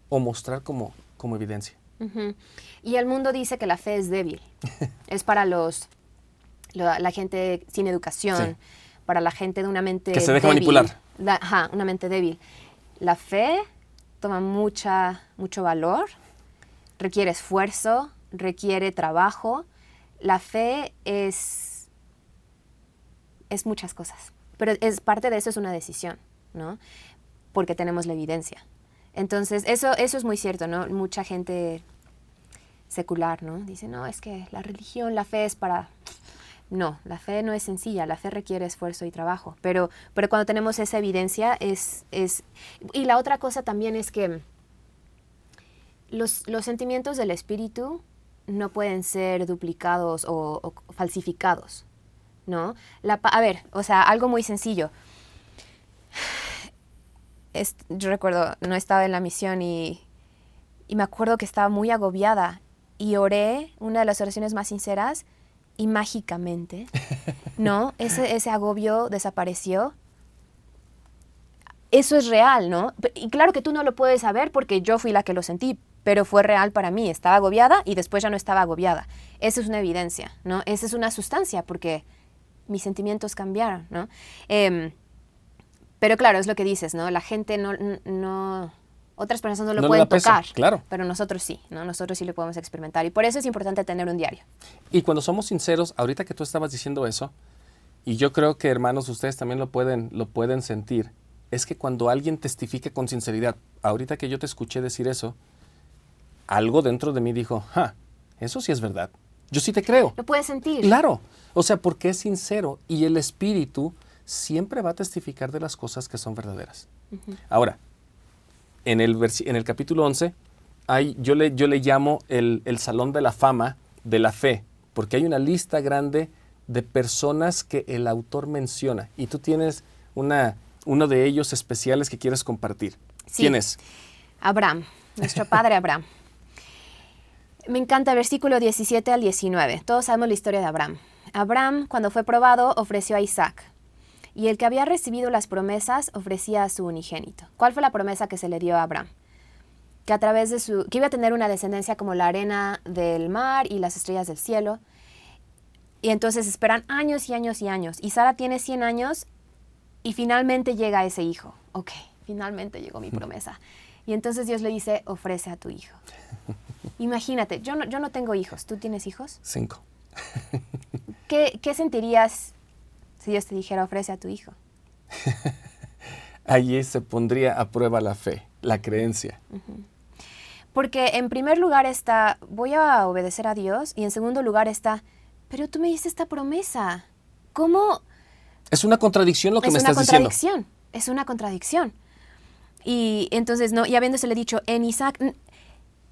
o mostrar como, como evidencia. Y el mundo dice que la fe es débil. es para los la, gente sin educación, para la gente de una mente que se deja manipular. ajá, una mente débil. La fe toma mucha, mucho valor, requiere esfuerzo, requiere trabajo. La fe es, es muchas cosas, pero es, parte de eso es una decisión, ¿no? Porque tenemos la evidencia. Entonces, eso, eso es muy cierto, ¿no? Mucha gente secular, ¿no? Dice, no, es que la religión, la fe es para no, la fe no es sencilla, la fe requiere esfuerzo y trabajo, pero, pero cuando tenemos esa evidencia es, es... Y la otra cosa también es que los, los sentimientos del espíritu no pueden ser duplicados o, falsificados, ¿no? La, a ver, o sea, algo muy sencillo. yo recuerdo, no estaba en la misión y, y me acuerdo que estaba muy agobiada y oré, una de las oraciones más sinceras, y mágicamente, ¿no? Ese, ese agobio desapareció. Eso es real, ¿no? Y claro que tú no lo puedes saber porque yo fui la que lo sentí, pero fue real para mí. Estaba agobiada y después ya no estaba agobiada. Esa es una evidencia, ¿no? Esa es una sustancia porque mis sentimientos cambiaron, ¿no? Em, pero claro, es lo que dices, ¿no? La gente no, no otras personas no lo pueden tocar, claro. pero nosotros sí, ¿no? Nosotros sí lo podemos experimentar y por eso es importante tener un diario. Y cuando somos sinceros, ahorita que tú estabas diciendo eso, y yo creo que hermanos ustedes también lo pueden lo pueden sentir, es que cuando alguien testifique con sinceridad, ahorita que yo te escuché decir eso, algo dentro de mí dijo, "Ja, eso sí es verdad. Yo sí te creo." Lo puedes sentir. Claro. O sea, porque es sincero y el espíritu siempre va a testificar de las cosas que son verdaderas. Ahora, en el, en el capítulo 11, hay, yo, le, yo le llamo el, Salón de la Fama de la Fe, porque hay una lista grande de personas que el autor menciona y tú tienes una, uno de ellos especiales que quieres compartir. ¿Quién es? Abraham, nuestro padre Abraham. Me encanta el versículo 17 al 19. Todos sabemos la historia de Abraham. Abraham, cuando fue probado, ofreció a Isaac y el que había recibido las promesas ofrecía a su unigénito. ¿Cuál fue la promesa que se le dio a Abraham? Que a través de su que iba a tener una descendencia como la arena del mar y las estrellas del cielo. Y entonces esperan años y años y años. Y Sara tiene 100 años y finalmente llega ese hijo. Ok, finalmente llegó mi promesa. Y entonces Dios le dice, ofrece a tu hijo. Imagínate, yo no, yo no tengo hijos. ¿Tú tienes hijos? Cinco. ¿Qué, ¿Qué sentirías si Dios te dijera, ofrece a tu hijo? Allí se pondría a prueba la fe, la creencia. Porque en primer lugar está, voy a obedecer a Dios, y en segundo lugar está, pero tú me diste esta promesa. ¿Cómo? Es una contradicción lo que me estás diciendo. Es una contradicción, es una contradicción. Y entonces, no, y habiéndosele dicho, en Isaac,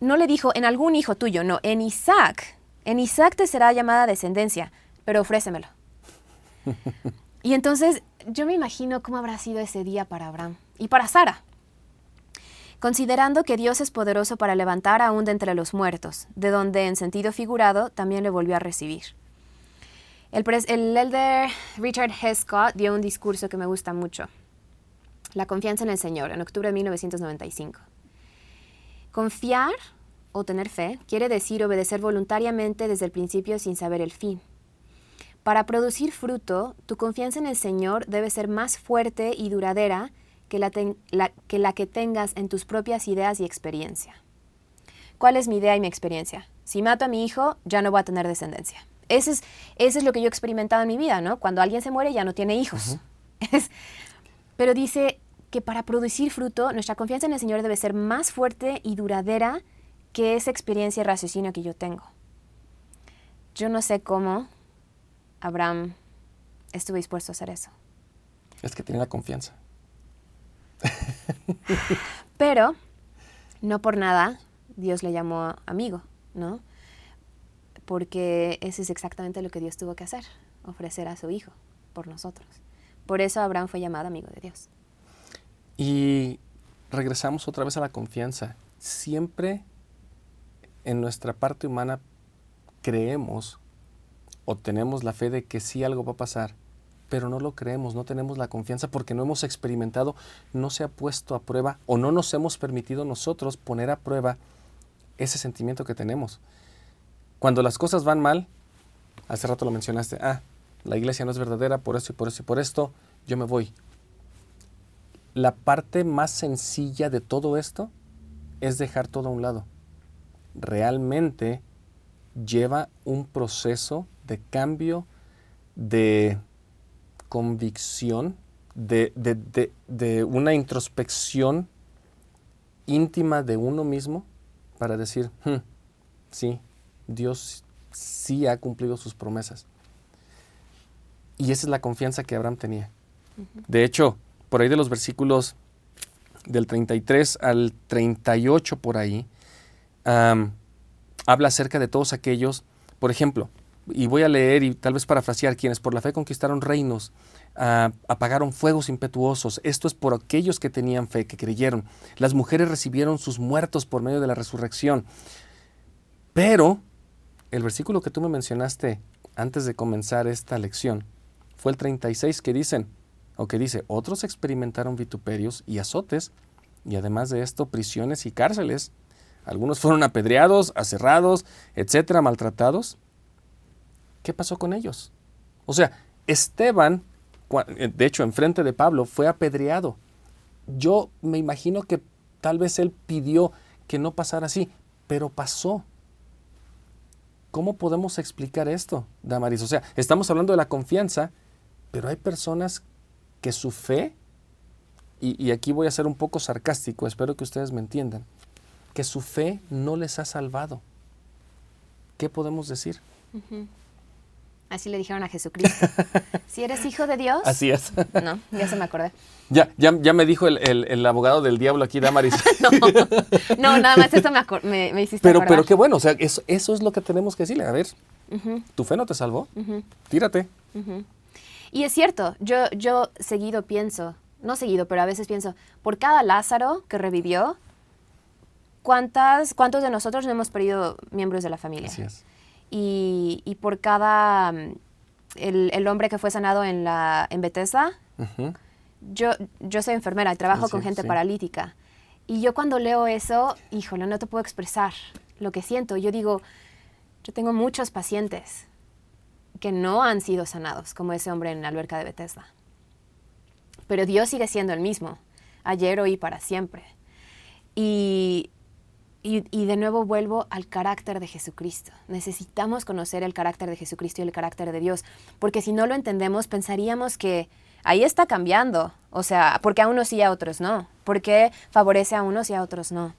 no le dijo en algún hijo tuyo, no, en Isaac, en Isaac te será llamada descendencia, pero ofrécemelo. y entonces yo me imagino cómo habrá sido ese día para Abraham y para Sara. Considerando que Dios es poderoso para levantar aún de entre los muertos, de donde en sentido figurado también le volvió a recibir. El, el elder Richard Hescott dio un discurso que me gusta mucho. La confianza en el Señor, en octubre de 1995. Confiar o tener fe quiere decir obedecer voluntariamente desde el principio sin saber el fin. Para producir fruto, tu confianza en el Señor debe ser más fuerte y duradera que la, que la, que tengas en tus propias ideas y experiencia. ¿Cuál es mi idea y mi experiencia? Si mato a mi hijo, ya no voy a tener descendencia. Ese es, es lo que yo he experimentado en mi vida, ¿no? Cuando alguien se muere ya no tiene hijos. pero dice que para producir fruto, nuestra confianza en el Señor debe ser más fuerte y duradera que esa experiencia y raciocinio que yo tengo. Yo no sé cómo, Abraham estuvo dispuesto a hacer eso. Es que tenía confianza. Pero no por nada Dios le llamó amigo, ¿no? Porque eso es exactamente lo que Dios tuvo que hacer, ofrecer a su hijo por nosotros. Por eso Abraham fue llamado amigo de Dios. Y regresamos otra vez a la confianza. Siempre en nuestra parte humana creemos o tenemos la fe de que sí algo va a pasar, pero no lo creemos, no tenemos la confianza porque no hemos experimentado, no se ha puesto a prueba o no nos hemos permitido nosotros poner a prueba ese sentimiento que tenemos. Cuando las cosas van mal, hace rato lo mencionaste, ah, la iglesia no es verdadera por esto y por esto y por esto, yo me voy. La parte más sencilla de todo esto es dejar todo a un lado. Realmente lleva un proceso de cambio, de convicción, de, una introspección íntima de uno mismo para decir, hmm, sí, Dios sí ha cumplido sus promesas. Y esa es la confianza que Abraham tenía. De hecho, por ahí de los versículos del 33 al 38 por ahí, habla acerca de todos aquellos, por ejemplo, y voy a leer y tal vez parafrasear, quienes por la fe conquistaron reinos, ah, apagaron fuegos impetuosos. Esto es por aquellos que tenían fe, que creyeron. Las mujeres recibieron sus muertos por medio de la resurrección. Pero el versículo que tú me mencionaste antes de comenzar esta lección fue el 36 que dicen, o que dice, otros experimentaron vituperios y azotes, y además de esto, prisiones y cárceles algunos fueron apedreados, aserrados, etcétera, maltratados. ¿Qué pasó con ellos? O sea, Esteban, eh, de hecho, enfrente de Pablo, fue apedreado. Yo me imagino que tal vez él pidió que no pasara así, pero pasó. ¿Cómo podemos explicar esto, Damaris? O sea, estamos hablando de la confianza, pero hay personas que su fe, y, aquí voy a ser un poco sarcástico, espero que ustedes me entiendan, que su fe no les ha salvado. ¿Qué podemos decir? Así le dijeron a Jesucristo. si eres hijo de Dios. Así es. no, ya se me acordé. Ya, ya, ya me dijo el, abogado del diablo aquí, Damaris. no, nada más esto me, me, hiciste pero, Pero qué bueno, o sea, eso, eso, es lo que tenemos que decirle. A ver, tu fe no te salvó, tírate. Y es cierto, yo, yo seguido pienso, no seguido, pero a veces pienso, por cada Lázaro que revivió, ¿cuántas, ¿cuántos de nosotros no hemos perdido miembros de la familia? Así es y, por cada, mm, el, hombre que fue sanado en, la, en Bethesda, yo, yo soy enfermera y trabajo con gente paralítica. Y yo cuando leo eso, híjole, no te puedo expresar lo que siento. Yo digo, yo tengo muchos pacientes que no han sido sanados, como ese hombre en la alberca de Bethesda. Pero Dios sigue siendo el mismo, ayer, hoy y para siempre. Y, y, de nuevo vuelvo al carácter de Jesucristo. Necesitamos conocer el carácter de Jesucristo y el carácter de Dios, porque si no lo entendemos, pensaríamos que ahí está cambiando. O sea, porque a unos sí y a otros no. Porque favorece a unos y a otros no.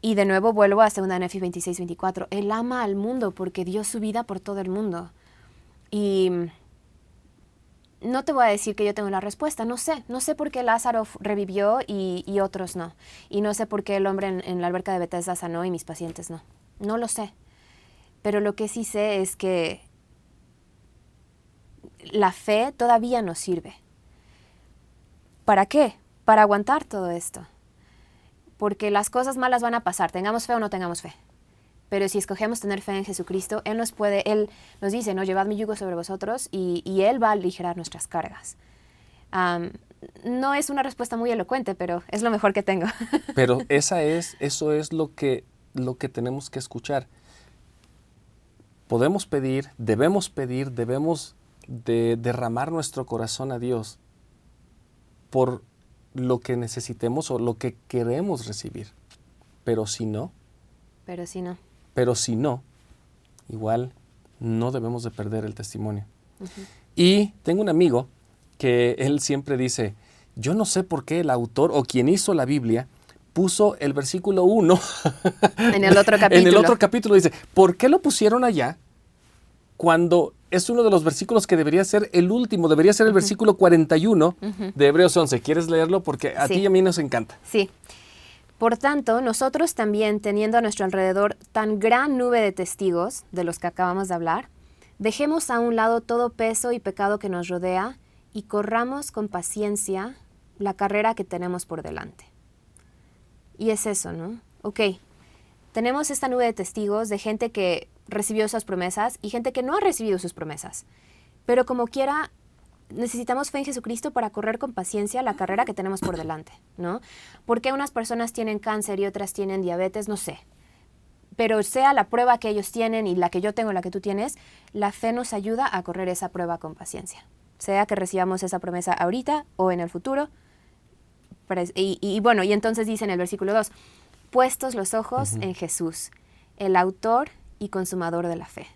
Y de nuevo vuelvo a 2 Nefi 26, 24. Él ama al mundo porque dio su vida por todo el mundo. Y no te voy a decir que yo tengo la respuesta, no sé, no sé por qué Lázaro revivió y, otros no, y no sé por qué el hombre en, la alberca de Bethesda sanó y mis pacientes no, no lo sé, pero lo que sí sé es que la fe todavía nos sirve. ¿Para qué? Para aguantar todo esto, porque las cosas malas van a pasar, tengamos fe o no tengamos fe. Pero si escogemos tener fe en Jesucristo, Él nos puede, Él nos dice, no, llevad mi yugo sobre vosotros y, Él va a aligerar nuestras cargas. no es una respuesta muy elocuente, pero es lo mejor que tengo. pero esa es, eso es lo que, lo que tenemos que escuchar. Podemos pedir, debemos pedir, debemos de derramar nuestro corazón a Dios por lo que necesitemos o lo que queremos recibir. Pero si no. Pero si no. Pero si no, igual no debemos de perder el testimonio. Y tengo un amigo que él siempre dice, yo no sé por qué el autor o quien hizo la Biblia puso el versículo 1 en el otro capítulo. en el otro capítulo dice, ¿por qué lo pusieron allá cuando es uno de los versículos que debería ser el último, debería ser el versículo 41 de Hebreos 11? ¿Quieres leerlo? Porque a ti y a mí nos encanta. Sí. Por tanto, nosotros también, teniendo a nuestro alrededor tan gran nube de testigos de los que acabamos de hablar, dejemos a un lado todo peso y pecado que nos rodea y corramos con paciencia la carrera que tenemos por delante. Y es eso, ¿no? Ok, tenemos esta nube de testigos de gente que recibió esas promesas y gente que no ha recibido sus promesas. Pero como quiera, necesitamos fe en Jesucristo para correr con paciencia la carrera que tenemos por delante, ¿no? Porque unas personas tienen cáncer y otras tienen diabetes? No sé. Pero sea la prueba que ellos tienen y la que yo tengo, la que tú tienes, la fe nos ayuda a correr esa prueba con paciencia. Sea que recibamos esa promesa ahorita o en el futuro. Y, bueno, y entonces dice en el versículo 2, puestos los ojos en Jesús, el autor y consumador de la fe.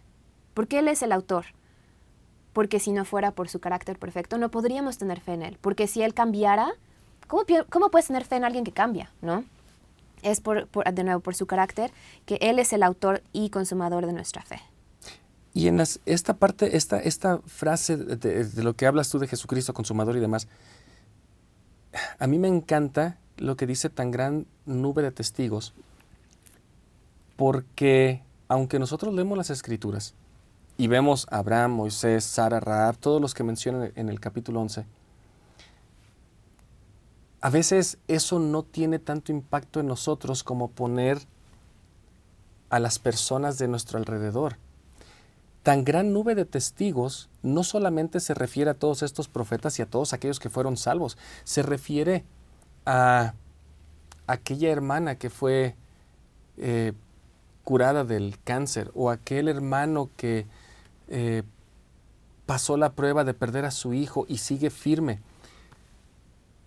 Porque Él es el autor porque si no fuera por su carácter perfecto, no podríamos tener fe en Él. Porque si Él cambiara, ¿cómo, cómo puedes tener fe en alguien que cambia? ¿no? Es por, de nuevo por su carácter que Él es el autor y consumador de nuestra fe. Y en esta parte, esta, esta frase de, de, lo que hablas tú de Jesucristo, consumador y demás, a mí me encanta lo que dice tan gran nube de testigos, porque aunque nosotros leemos las escrituras, y vemos a Abraham, Moisés, Sara, Raab, todos los que mencionan en el capítulo 11, a veces eso no tiene tanto impacto en nosotros como poner a las personas de nuestro alrededor. Tan gran nube de testigos no solamente se refiere a todos estos profetas y a todos aquellos que fueron salvos, se refiere a, aquella hermana que fue eh, curada del cáncer o aquel hermano que eh, pasó la prueba de perder a su hijo y sigue firme.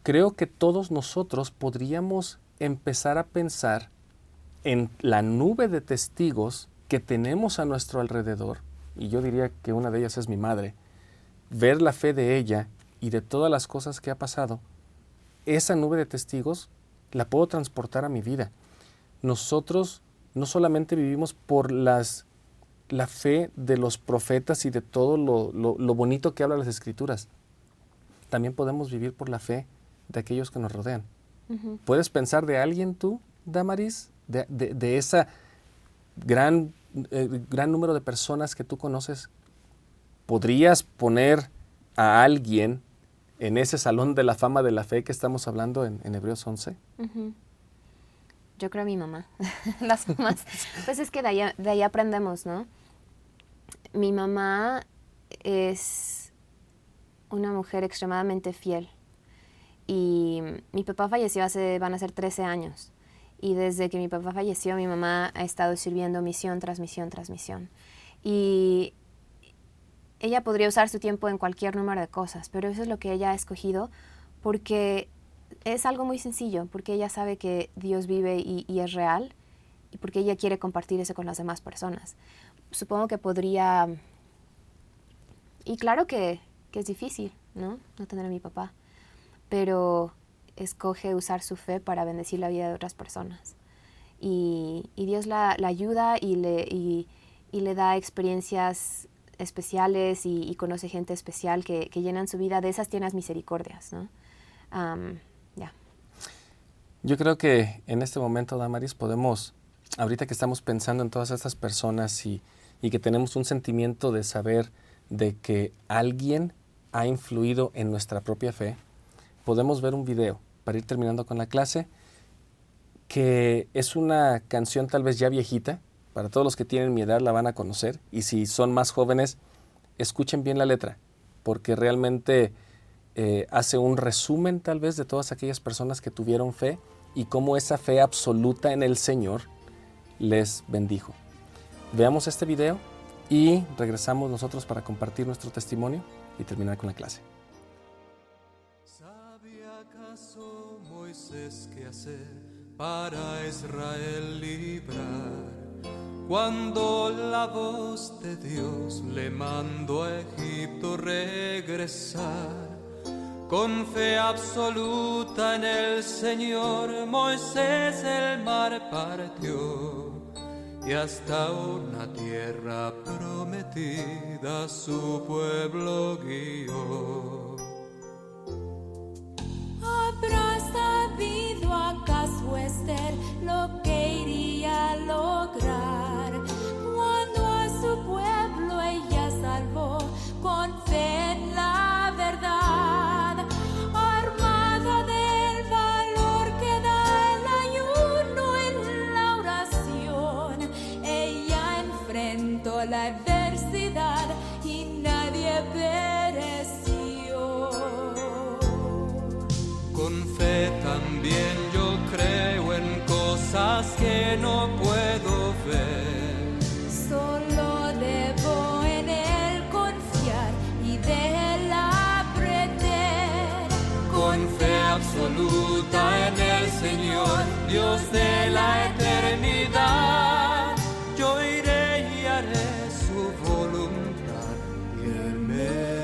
Creo que todos nosotros podríamos empezar a pensar en la nube de testigos que tenemos a nuestro alrededor, y yo diría que una de ellas es mi madre, ver la fe de ella y de todas las cosas que ha pasado, esa nube de testigos la puedo transportar a mi vida. Nosotros no solamente vivimos por las, la fe de los profetas y de todo lo, bonito que habla las escrituras, también podemos vivir por la fe de aquellos que nos rodean. ¿Puedes pensar de alguien tú, Damaris, de, de, esa gran, eh, gran número de personas que tú conoces? ¿Podrías poner a alguien en ese salón de la fama de la fe que estamos hablando en, Hebreos 11? Yo creo a mi mamá. Las mamás. Pues es que de ahí, de ahí aprendemos, ¿no? Mi mamá es una mujer extremadamente fiel. Y mi papá falleció hace, van a ser 13 años. Y desde que mi papá falleció, mi mamá ha estado sirviendo misión tras misión tras misión. Y ella podría usar su tiempo en cualquier número de cosas, pero eso es lo que ella ha escogido porque es algo muy sencillo, porque ella sabe que Dios vive y, es real y porque ella quiere compartir eso con las demás personas. Supongo que podría... Y claro que, es difícil, ¿no? No tener a mi papá, pero escoge usar su fe para bendecir la vida de otras personas. Y, Dios la, ayuda y le, y le da experiencias especiales y, conoce gente especial que, llenan su vida, de esas tienes misericordias, ¿no? Yo creo que en este momento, Damaris, podemos, ahorita que estamos pensando en todas estas personas y, que tenemos un sentimiento de saber de que alguien ha influido en nuestra propia fe, podemos ver un video para ir terminando con la clase, que es una canción tal vez ya viejita, para todos los que tienen mi edad la van a conocer y si son más jóvenes, escuchen bien la letra, porque realmente eh, hace un resumen tal vez de todas aquellas personas que tuvieron fe y cómo esa fe absoluta en el Señor les bendijo. Veamos este video y regresamos nosotros para compartir nuestro testimonio y terminar con la clase. ¿Sabía acaso Moisés qué hacer para Israel librar? Cuando la voz de Dios le mandó a Egipto regresar, con fe absoluta en el Señor, Moisés el mar partió y hasta una tierra prometida su pueblo guió. ¿Habrá sabido acaso Esther lo que iría a lograr? Dios de la eternidad, yo iré y haré su voluntad y él me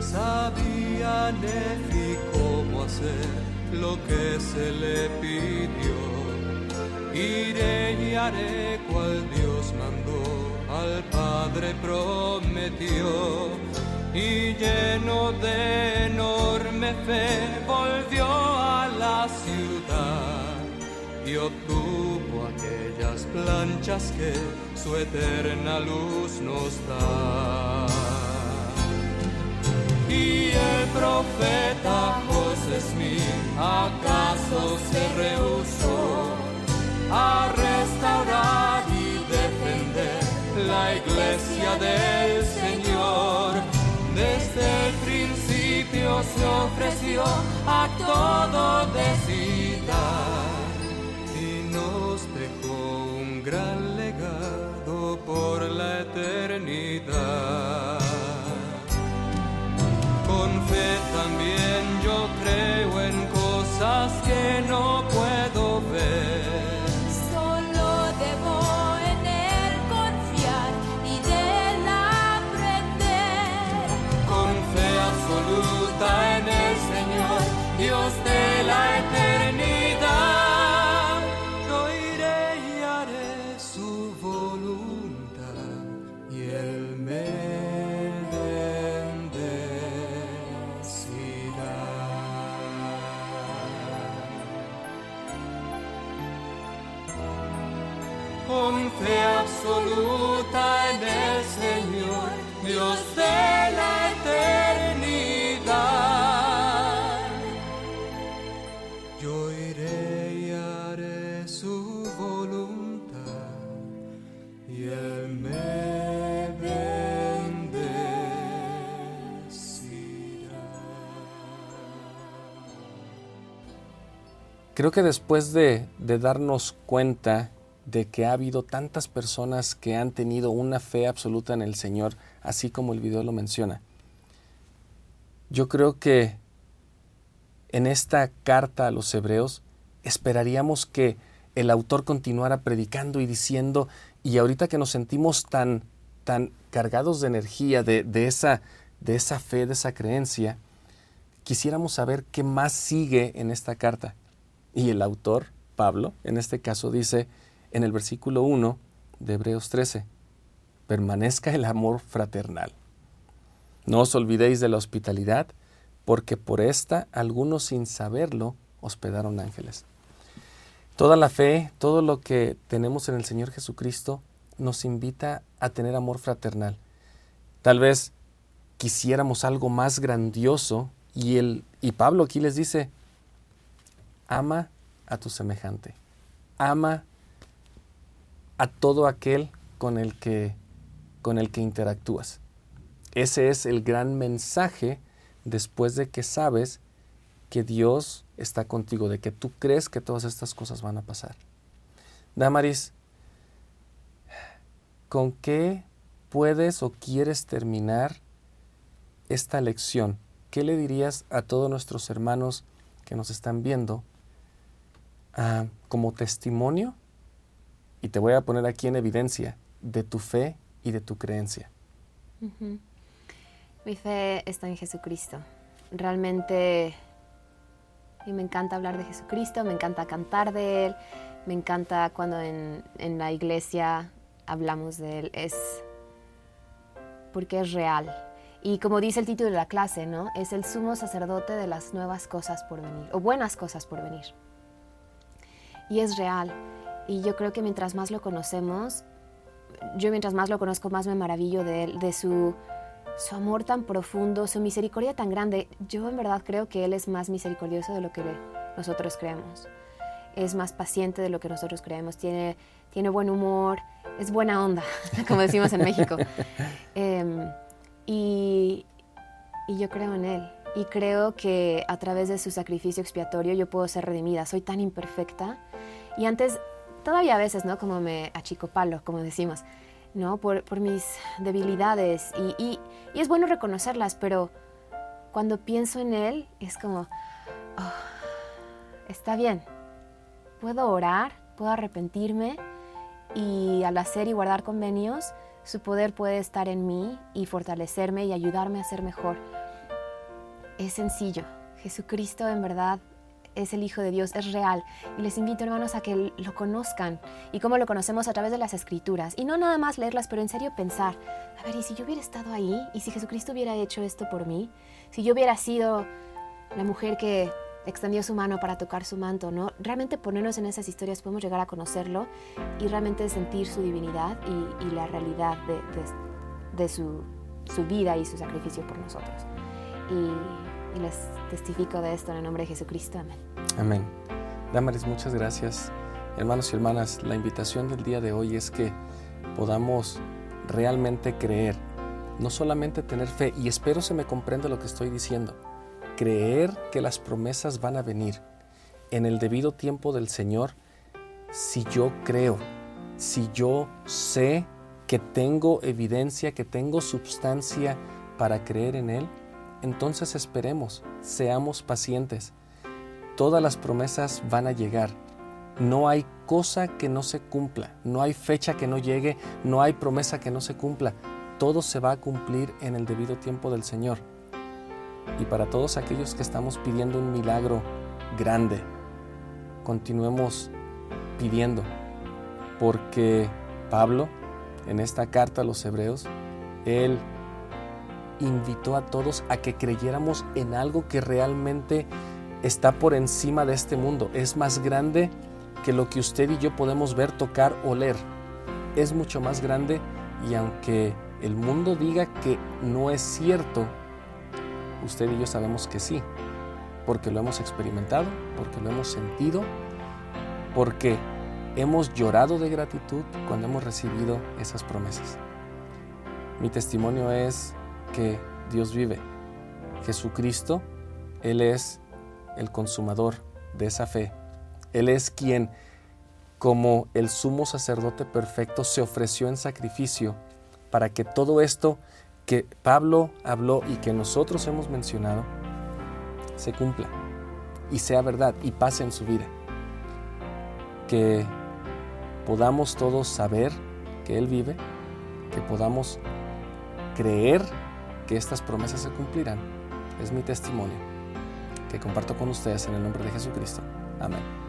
Sabía Nefi cómo hacer lo que se le pidió. Iré y haré cual Dios mandó, al Padre prometió. Y lleno de enorme fe volvió a la ciudad y obtuvo aquellas planchas que su eterna luz nos da. Y el profeta José Smith acaso se rehusó a restaurar del Señor. Desde el principio se ofreció a todo de y nos dejó un gran legado por la eternidad. Con fe también yo creo en cosas que Creo que después de, darnos cuenta de que ha habido tantas personas que han tenido una fe absoluta en el Señor, así como el video lo menciona, yo creo que en esta carta a los hebreos esperaríamos que el autor continuara predicando y diciendo, y ahorita que nos sentimos tan, tan cargados de energía, de esa, de esa fe, de esa creencia, quisiéramos saber qué más sigue en esta carta. Y el autor, Pablo, en este caso dice en el versículo 1 de Hebreos 13, permanezca el amor fraternal. No os olvidéis de la hospitalidad, porque por esta algunos sin saberlo hospedaron ángeles. Toda la fe, todo lo que tenemos en el Señor Jesucristo nos invita a tener amor fraternal. Tal vez quisiéramos algo más grandioso y, el, y Pablo aquí les dice, ama a tu semejante, ama a todo aquel con el que, con el que interactúas. Ese es el gran mensaje después de que sabes que Dios está contigo, de que tú crees que todas estas cosas van a pasar. Damaris, ¿con qué puedes o quieres terminar esta lección? ¿Qué le dirías a todos nuestros hermanos que nos están viendo ah, como testimonio? Y te voy a poner aquí en evidencia de tu fe y de tu creencia. Mi fe está en Jesucristo. Realmente y me encanta hablar de Jesucristo, me encanta cantar de Él, me encanta cuando en, en la iglesia hablamos de Él. Es porque es real. Y como dice el título de la clase, ¿no? Es el sumo sacerdote de las nuevas cosas por venir, o buenas cosas por venir. Y es real. Y yo creo que mientras más lo conocemos, yo mientras más lo conozco, más me maravillo de él, de su, su amor tan profundo, su misericordia tan grande. Yo en verdad creo que él es más misericordioso de lo que nosotros creemos. Es más paciente de lo que nosotros creemos. Tiene, tiene buen humor, es buena onda, como decimos en México. Em, y, y yo creo en él. Y creo que a través de su sacrificio expiatorio yo puedo ser redimida. Soy tan imperfecta. Y antes, todavía a veces, ¿no? Como me achicopalo, como decimos, ¿no? Por, por mis debilidades. Y, y, y es bueno reconocerlas, pero cuando pienso en Él, es como, oh, está bien. Puedo orar, puedo arrepentirme y al hacer y guardar convenios, su poder puede estar en mí y fortalecerme y ayudarme a ser mejor. Es sencillo. Jesucristo en verdad es el Hijo de Dios, es real. Y les invito, hermanos, a que lo conozcan. Y cómo lo conocemos a través de las Escrituras. Y no nada más leerlas, pero en serio pensar, a ver, ¿y si yo hubiera estado ahí? ¿Y si Jesucristo hubiera hecho esto por mí? Si yo hubiera sido la mujer que extendió su mano para tocar su manto, ¿no? Realmente ponernos en esas historias podemos llegar a conocerlo y realmente sentir su divinidad y, y la realidad de, de, de su, su, vida y su sacrificio por nosotros. Y, y, les testifico de esto en el nombre de Jesucristo. Amén. Amén. Damaris, muchas gracias. Hermanos y hermanas, la invitación del día de hoy es que podamos realmente creer, no solamente tener fe, y espero se me comprenda lo que estoy diciendo, creer que las promesas van a venir en el debido tiempo del Señor si yo creo, si yo sé que tengo evidencia, que tengo substancia para creer en Él, entonces esperemos, seamos pacientes. Todas las promesas van a llegar. No hay cosa que no se cumpla, no hay fecha que no llegue, no hay promesa que no se cumpla. Todo se va a cumplir en el debido tiempo del Señor. Y para todos aquellos que estamos pidiendo un milagro grande, continuemos pidiendo, porque Pablo, en esta carta a los hebreos, él invitó a todos a que creyéramos en algo que realmente está por encima de este mundo, es más grande que lo que usted y yo podemos ver, tocar, oler. Es mucho más grande y aunque el mundo diga que no es cierto, usted y yo sabemos que sí, porque lo hemos experimentado, porque lo hemos sentido, porque hemos llorado de gratitud cuando hemos recibido esas promesas. Mi testimonio es que Dios vive. Jesucristo, Él es el consumador de esa fe. Él es quien, como el sumo sacerdote perfecto, se ofreció en sacrificio para que todo esto que Pablo habló y que nosotros hemos mencionado se cumpla y sea verdad y pase en su vida. Que podamos todos saber que Él vive, que podamos creer que estas promesas se cumplirán. Es mi testimonio que comparto con ustedes en el nombre de Jesucristo. Amén.